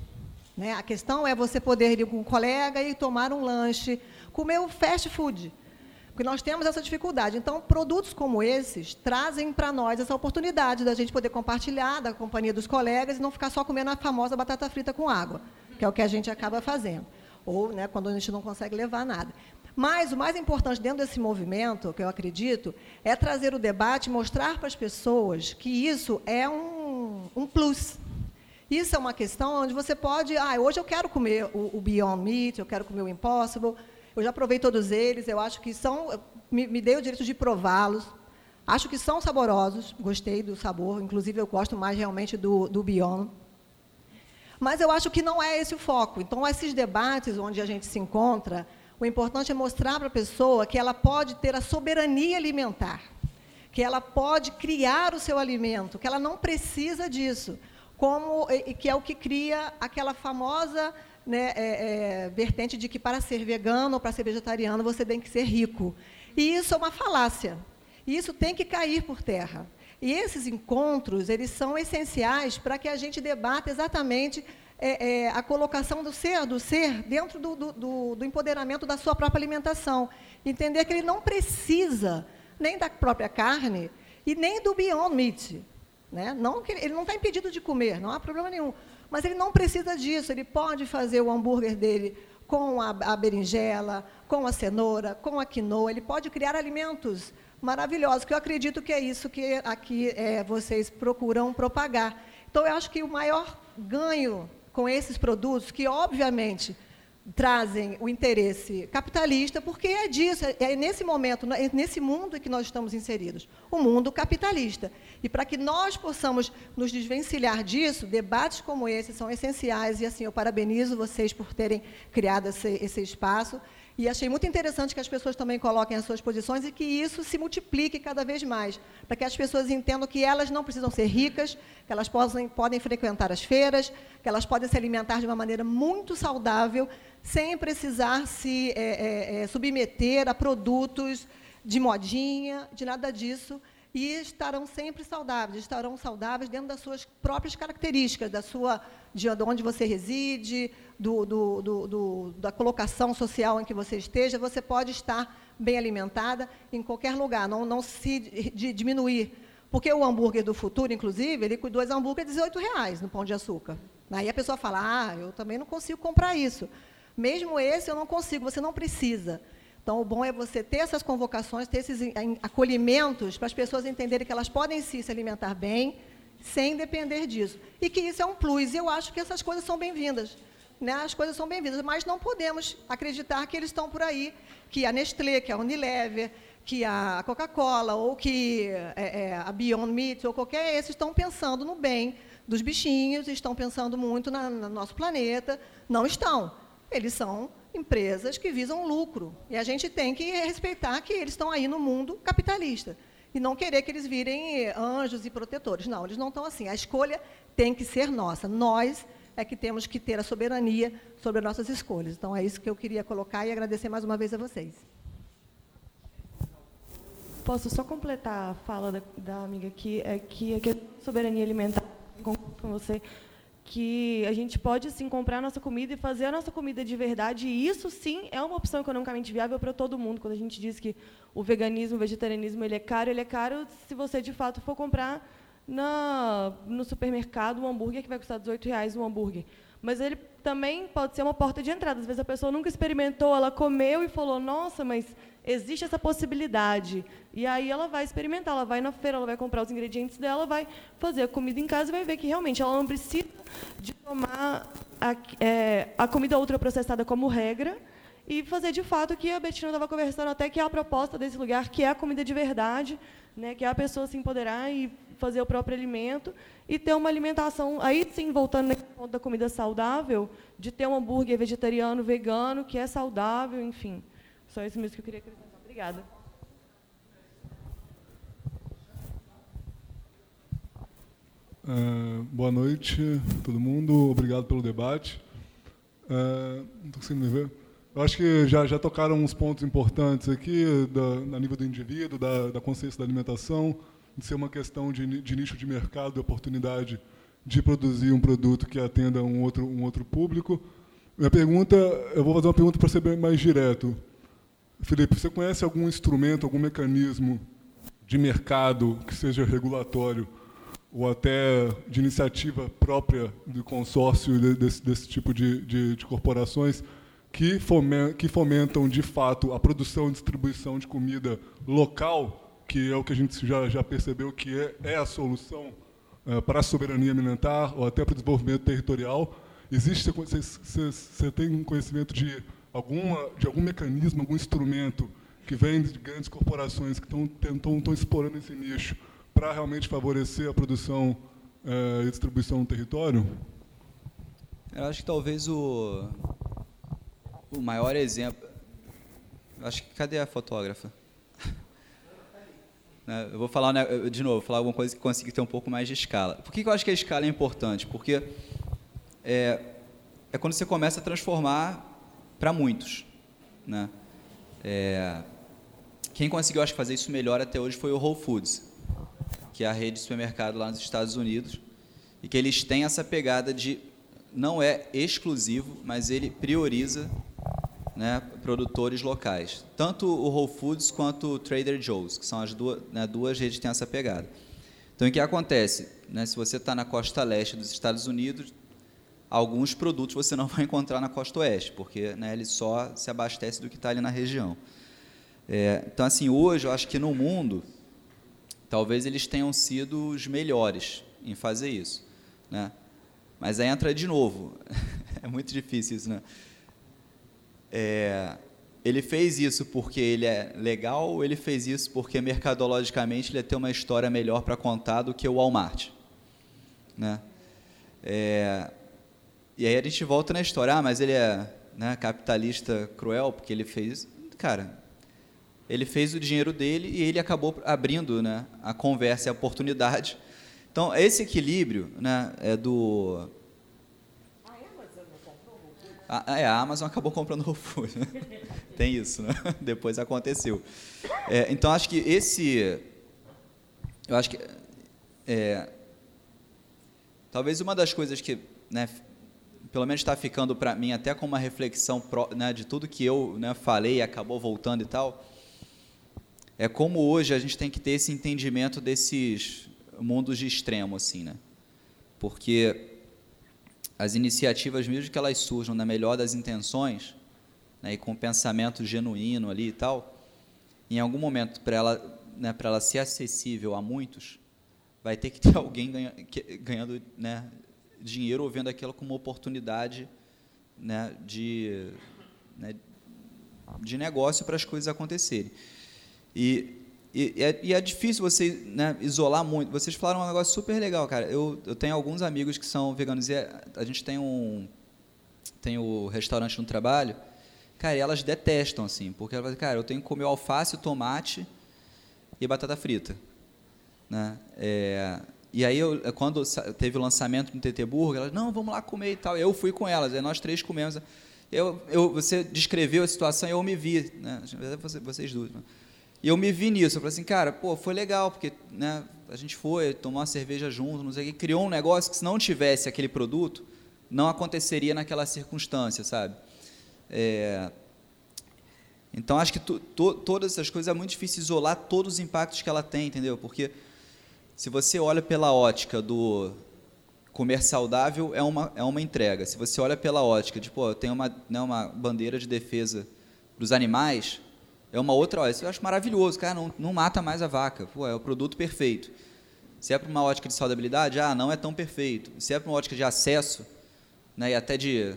Né? A questão é você poder ir com um colega e tomar um lanche, comer o fast food. Porque nós temos essa dificuldade. Então, produtos como esses trazem para nós essa oportunidade da gente poder compartilhar da companhia dos colegas e não ficar só comendo a famosa batata frita com água, que é o que a gente acaba fazendo ou né, quando a gente não consegue levar nada. Mas o mais importante dentro desse movimento, que eu acredito, é trazer o debate, mostrar para as pessoas que isso é um, um plus. Isso é uma questão onde você pode, ah, hoje eu quero comer o, o Beyond Meat, eu quero comer o Impossible, eu já provei todos eles, eu acho que são, me, me dei o direito de prová-los, acho que são saborosos, gostei do sabor, inclusive eu gosto mais realmente do, do Beyond. Mas eu acho que não é esse o foco. Então, esses debates onde a gente se encontra, o importante é mostrar para a pessoa que ela pode ter a soberania alimentar, que ela pode criar o seu alimento, que ela não precisa disso, como e que é o que cria aquela famosa né, é, é, vertente de que para ser vegano ou para ser vegetariano você tem que ser rico. E isso é uma falácia. E isso tem que cair por terra. E esses encontros, eles são essenciais para que a gente debata exatamente é, é, a colocação do ser, do ser dentro do, do, do, empoderamento da sua própria alimentação. Entender que ele não precisa nem da própria carne e nem do Beyond Meat. Né? Não, ele não está impedido de comer, não há problema nenhum. Mas ele não precisa disso, ele pode fazer o hambúrguer dele com a, a berinjela, com a cenoura, com a quinoa, ele pode criar alimentos maravilhosos, que eu acredito que é isso que aqui é, vocês procuram propagar. Então, eu acho que o maior ganho com esses produtos, que obviamente trazem o interesse capitalista, porque é disso, é nesse momento, é nesse mundo que nós estamos inseridos, o mundo capitalista. E para que nós possamos nos desvencilhar disso, debates como esse são essenciais, e assim, eu parabenizo vocês por terem criado esse, esse espaço, e achei muito interessante que as pessoas também coloquem as suas posições e que isso se multiplique cada vez mais, para que as pessoas entendam que elas não precisam ser ricas, que elas podem, podem frequentar as feiras, que elas podem se alimentar de uma maneira muito saudável, sem precisar se é, é, é, submeter a produtos de modinha, de nada disso, e estarão sempre saudáveis, estarão saudáveis dentro das suas próprias características, da sua, de onde você reside, do, do, do, da colocação social em que você esteja, você pode estar bem alimentada em qualquer lugar, não, não se de, diminuir. Porque o hambúrguer do futuro, inclusive, ele com dois hambúrgueres, 18 reais no pão de açúcar. Aí a pessoa fala, ah, eu também não consigo comprar isso. Mesmo esse eu não consigo, você não precisa. Então, o bom é você ter essas convocações, ter esses acolhimentos para as pessoas entenderem que elas podem sim se alimentar bem, sem depender disso. E que isso é um plus. E eu acho que essas coisas são bem-vindas né, as coisas são bem-vindas, mas não podemos acreditar que eles estão por aí, que a Nestlé, que a Unilever, que a Coca-Cola ou que é, é, a Beyond Meat ou qualquer esses estão pensando no bem dos bichinhos, estão pensando muito na, no nosso planeta. Não estão. Eles são empresas que visam lucro. E a gente tem que respeitar que eles estão aí no mundo capitalista. E não querer que eles virem anjos e protetores. Não, eles não estão assim. A escolha tem que ser nossa. Nós é que temos que ter a soberania sobre as nossas escolhas. Então, é isso que eu queria colocar e agradecer mais uma vez a vocês. Posso só completar a fala da, da amiga aqui? É que a soberania alimentar, com você, que a gente pode sim comprar a nossa comida e fazer a nossa comida de verdade, e isso sim é uma opção economicamente viável para todo mundo. Quando a gente diz que o veganismo, o vegetarianismo, ele é caro, ele é caro se você de fato for comprar na, no supermercado um hambúrguer que vai custar 18 reais um hambúrguer. Mas ele também pode ser uma porta de entrada. Às vezes a pessoa nunca experimentou, ela comeu e falou: Nossa, mas existe essa possibilidade. E aí ela vai experimentar, ela vai na feira, ela vai comprar os ingredientes dela, vai fazer a comida em casa e vai ver que realmente ela não precisa de tomar a, é, a comida ultraprocessada como regra e fazer de fato que a Betina estava conversando até que é a proposta desse lugar, que é a comida de verdade, né, que é a pessoa se empoderar e fazer o próprio alimento e ter uma alimentação, aí sim, voltando no ponto da comida saudável, de ter um hambúrguer vegetariano, vegano, que é saudável, enfim. Só isso mesmo que eu queria acrescentar. Obrigada. Uh, boa noite, todo mundo. Obrigado pelo debate. Uh, não estou conseguindo me ver. Eu acho que já, já tocaram uns pontos importantes aqui, da, a nível do indivíduo, da, da consciência da alimentação, de ser uma questão de, de nicho de mercado, de oportunidade de produzir um produto que atenda um outro, um outro público. Minha pergunta, eu vou fazer uma pergunta para ser bem mais direto. Felipe, você conhece algum instrumento, algum mecanismo de mercado que seja regulatório ou até de iniciativa própria do consórcio desse, desse tipo de, de, de corporações que, que fomentam, de fato, a produção e distribuição de comida local, que é o que a gente já, já percebeu que é, é a solução uh, para a soberania alimentar ou até para o desenvolvimento territorial. Existe, você, você, tem conhecimento de alguma, de algum mecanismo, algum instrumento que vem de grandes corporações que estão explorando esse nicho para realmente favorecer a produção eh, e distribuição no território? Eu acho que talvez o, o maior exemplo. Acho que cadê a fotógrafa? Né, eu vou falar né, de novo, falar alguma coisa que consiga ter um pouco mais de escala. Por que eu acho que a escala é importante? Porque é, é quando você começa a transformar para muitos. Né? É, quem conseguiu, acho, fazer isso melhor até hoje foi o Whole Foods, que é a rede de supermercado lá nos Estados Unidos, e que eles têm essa pegada de não é exclusivo, mas ele prioriza né, produtores locais. Tanto o Whole Foods quanto o Trader Joe's, que são as duas, né, duas redes que têm essa pegada. Então, o que acontece? Né, se você está na costa leste dos Estados Unidos, alguns produtos você não vai encontrar na costa oeste, porque né, ele só se abastece do que está ali na região. É, então, assim, hoje eu acho que no mundo, talvez eles tenham sido os melhores em fazer isso. Né? Mas aí entra de novo, é muito difícil isso, né? É, ele fez isso porque ele é legal ou ele fez isso porque mercadologicamente ele ter uma história melhor para contar do que o Walmart? Né? É, e aí a gente volta na história, ah, mas ele é né, capitalista cruel porque ele fez. Cara, ele fez o dinheiro dele e ele acabou abrindo né, a conversa e a oportunidade. Então, esse equilíbrio né, é do. A, é, a Amazon acabou comprando o Whole. Né? Tem isso, né? Depois aconteceu. É, então, acho que esse. Eu acho que. É, talvez uma das coisas que né, pelo menos está ficando para mim até com uma reflexão né, de tudo que eu né, falei e acabou voltando e tal, é como hoje a gente tem que ter esse entendimento desses mundos de extremo, assim, né? Porque as iniciativas, mesmo que elas surjam na melhor das intenções, né, e com pensamento genuíno ali e tal, em algum momento, para ela, né, para ela ser acessível a muitos, vai ter que ter alguém ganha, ganhando né, dinheiro ou vendo aquilo como uma oportunidade né, de, né, de negócio para as coisas acontecerem. E, e, e é, e é difícil você né, isolar muito. Vocês falaram um negócio super legal, cara. Eu, eu tenho alguns amigos que são veganos e é, a gente tem um tem o restaurante no trabalho. Cara, elas detestam assim, porque elas, cara, eu tenho que comer alface, tomate e batata frita, né? É, e aí, eu, quando teve o lançamento no TT Burger, elas, não, vamos lá comer e tal. Eu fui com elas, aí nós três comemos. Eu, eu, você descreveu a situação e eu me vi, né? Vocês duas. Né? E eu me vi nisso. Eu falei assim, cara, pô, foi legal, porque né, a gente foi, tomou uma cerveja junto, não sei o que, criou um negócio que se não tivesse aquele produto, não aconteceria naquela circunstância, sabe? É, então, acho que tu, to, todas essas coisas é muito difícil isolar todos os impactos que ela tem, entendeu? Porque se você olha pela ótica do comer saudável, é uma, é uma entrega. Se você olha pela ótica de, pô, tem uma, né, uma bandeira de defesa dos animais, é uma outra ótica. Isso eu acho maravilhoso, cara, não, não mata mais a vaca. Pô, é o produto perfeito. Se é para uma ótica de saudabilidade, ah, não é tão perfeito. Se é para uma ótica de acesso, né, e até de,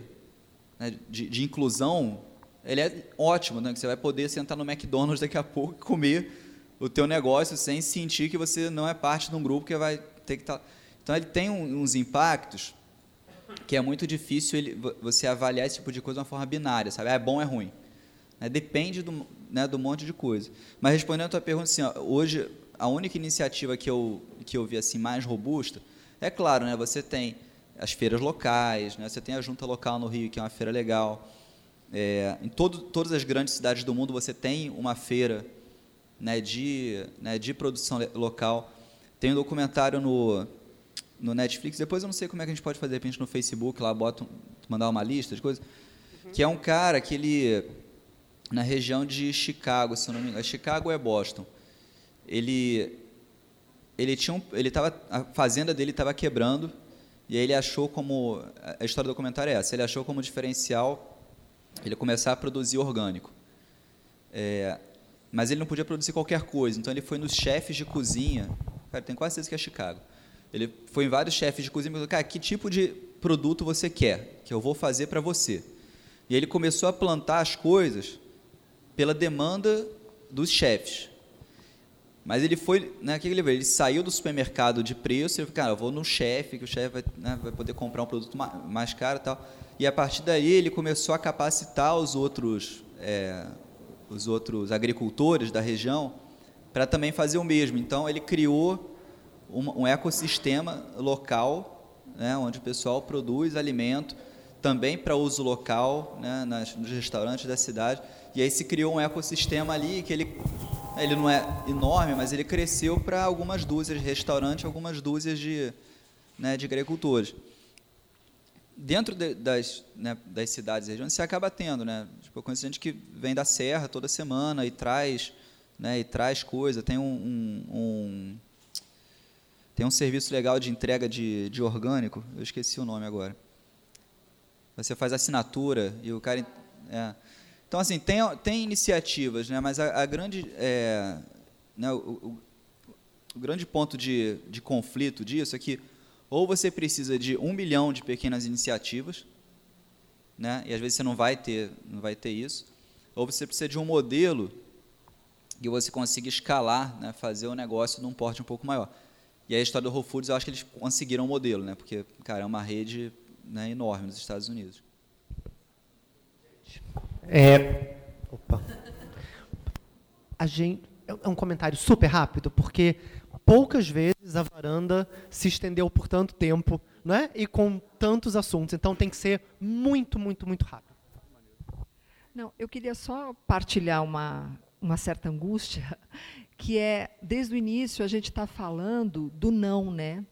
né, de, de, inclusão, ele é ótimo, né, que você vai poder sentar no McDonald's daqui a pouco e comer o teu negócio sem sentir que você não é parte de um grupo que vai ter que estar... Tá... Então, ele tem uns impactos que é muito difícil ele, você avaliar esse tipo de coisa de uma forma binária, sabe? Ah, é bom ou é ruim. Né? Depende do, né, do monte de coisa. Mas respondendo a tua pergunta, assim, ó, hoje a única iniciativa que eu, que eu vi assim, mais robusta, é claro, né, você tem as feiras locais, né, você tem a junta local no Rio, que é uma feira legal. É, em todo, todas as grandes cidades do mundo você tem uma feira né, de, né, de produção local. Tem um documentário no, no Netflix, depois eu não sei como é que a gente pode fazer, de repente no Facebook, lá bota, mandar uma lista de coisas, uhum. que é um cara que ele, na região de Chicago, se eu não me engano, Chicago é Boston, ele, ele tinha um, ele tava, a fazenda dele estava quebrando, e aí ele achou como, a história do documentário é essa, ele achou como diferencial ele começar a produzir orgânico. É, mas ele não podia produzir qualquer coisa, então ele foi nos chefes de cozinha, cara, tem quase certeza que é Chicago. Ele foi em vários chefes de cozinha e falou, cara, que tipo de produto você quer que eu vou fazer para você? E ele começou a plantar as coisas pela demanda dos chefes. Mas ele foi, né, que ele, ele saiu do supermercado de preço, ele falou, cara, eu vou no chefe, que o chefe vai, né, vai poder comprar um produto mais caro e tal. E a partir daí ele começou a capacitar os outros é, os outros agricultores da região para também fazer o mesmo. Então, ele criou um, um ecossistema local, né, onde o pessoal produz alimento também para uso local, né, nas, nos restaurantes da cidade. E aí se criou um ecossistema ali que ele ele não é enorme, mas ele cresceu para algumas dúzias de restaurantes, algumas dúzias de, né, de agricultores dentro de, das, né, das cidades e regiões, você acaba tendo, né? Eu conheço gente que vem da serra toda semana e traz, né, e traz coisa. Tem um, um, um, tem um serviço legal de entrega de, de orgânico, eu esqueci o nome agora. Você faz assinatura e o cara... É. Então, assim, tem, tem iniciativas, né, mas a, a grande... É, né, o, o, o grande ponto de, de conflito disso é que ou você precisa de um milhão de pequenas iniciativas, né? e às vezes você não vai ter, não vai ter isso, ou você precisa de um modelo que você consiga escalar, né? fazer o negócio num porte um pouco maior. E a história do Whole Foods, eu acho que eles conseguiram o um modelo, né? porque, cara, é uma rede né, enorme nos Estados Unidos. É, opa. A gente, é um comentário super rápido, porque poucas vezes a varanda se estendeu por tanto tempo, não é? E com tantos assuntos. Então tem que ser muito, muito, muito rápido. Não, eu queria só partilhar uma uma certa angústia, que é desde o início a gente está falando do não, né?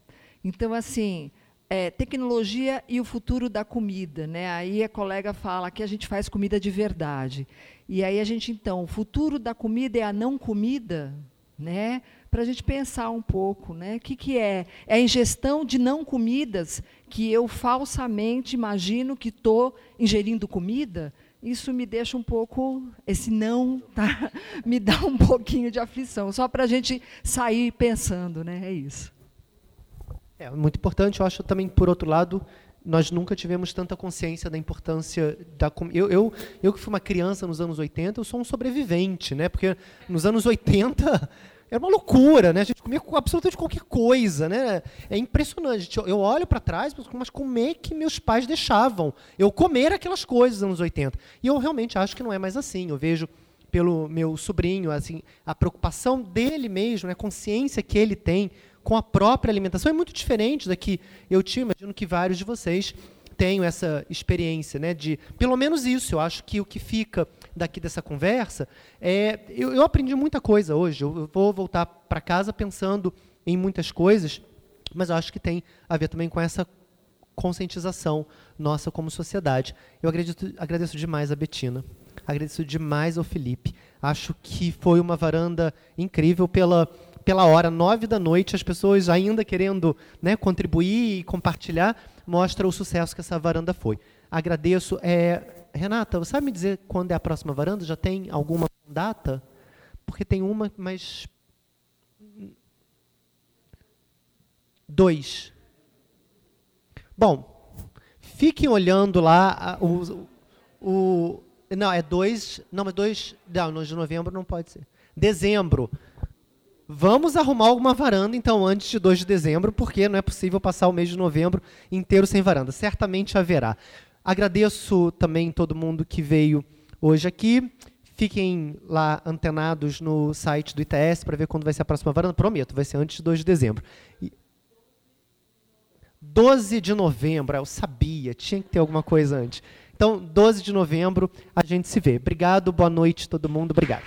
Então assim, é, tecnologia e o futuro da comida, né? Aí a colega fala que a gente faz comida de verdade. E aí a gente então, o futuro da comida é a não comida, né? Para a gente pensar um pouco, né? O que, que é? É a ingestão de não comidas que eu falsamente imagino que estou ingerindo comida? Isso me deixa um pouco, esse não tá, me dá um pouquinho de aflição, só para a gente sair pensando, né? É isso. É muito importante, eu acho também, por outro lado, nós nunca tivemos tanta consciência da importância da eu, eu eu que fui uma criança nos anos 80 eu sou um sobrevivente né porque nos anos 80 era uma loucura né a gente comia absolutamente qualquer coisa né é impressionante eu olho para trás mas como é que meus pais deixavam eu comer aquelas coisas nos anos 80 e eu realmente acho que não é mais assim eu vejo pelo meu sobrinho assim a preocupação dele mesmo né, a consciência que ele tem com a própria alimentação é muito diferente da que eu tinha. Imagino que vários de vocês tenham essa experiência, né? De pelo menos isso. Eu acho que o que fica daqui dessa conversa é eu, eu aprendi muita coisa hoje. Eu, vou voltar para casa pensando em muitas coisas, mas eu acho que tem a ver também com essa conscientização nossa como sociedade. Eu agradeço, agradeço demais a Betina, agradeço demais ao Felipe. Acho que foi uma varanda incrível pela pela hora, nove da noite, as pessoas ainda querendo né, contribuir e compartilhar, mostra o sucesso que essa varanda foi. Agradeço. É, Renata, você sabe me dizer quando é a próxima varanda? Já tem alguma data? Porque tem uma, mas. Dois. Bom, fiquem olhando lá o, o. Não, é dois. Não, mas dois. Não, de novembro não pode ser. Dezembro. Vamos arrumar alguma varanda, então, antes de 2 de dezembro, porque não é possível passar o mês de novembro inteiro sem varanda. Certamente haverá. Agradeço também todo mundo que veio hoje aqui. Fiquem lá antenados no site do ITS para ver quando vai ser a próxima varanda. Prometo, vai ser antes de 2 de dezembro. E 12 de novembro, eu sabia, tinha que ter alguma coisa antes. Então, 12 de novembro, a gente se vê. Obrigado, boa noite todo mundo, obrigado.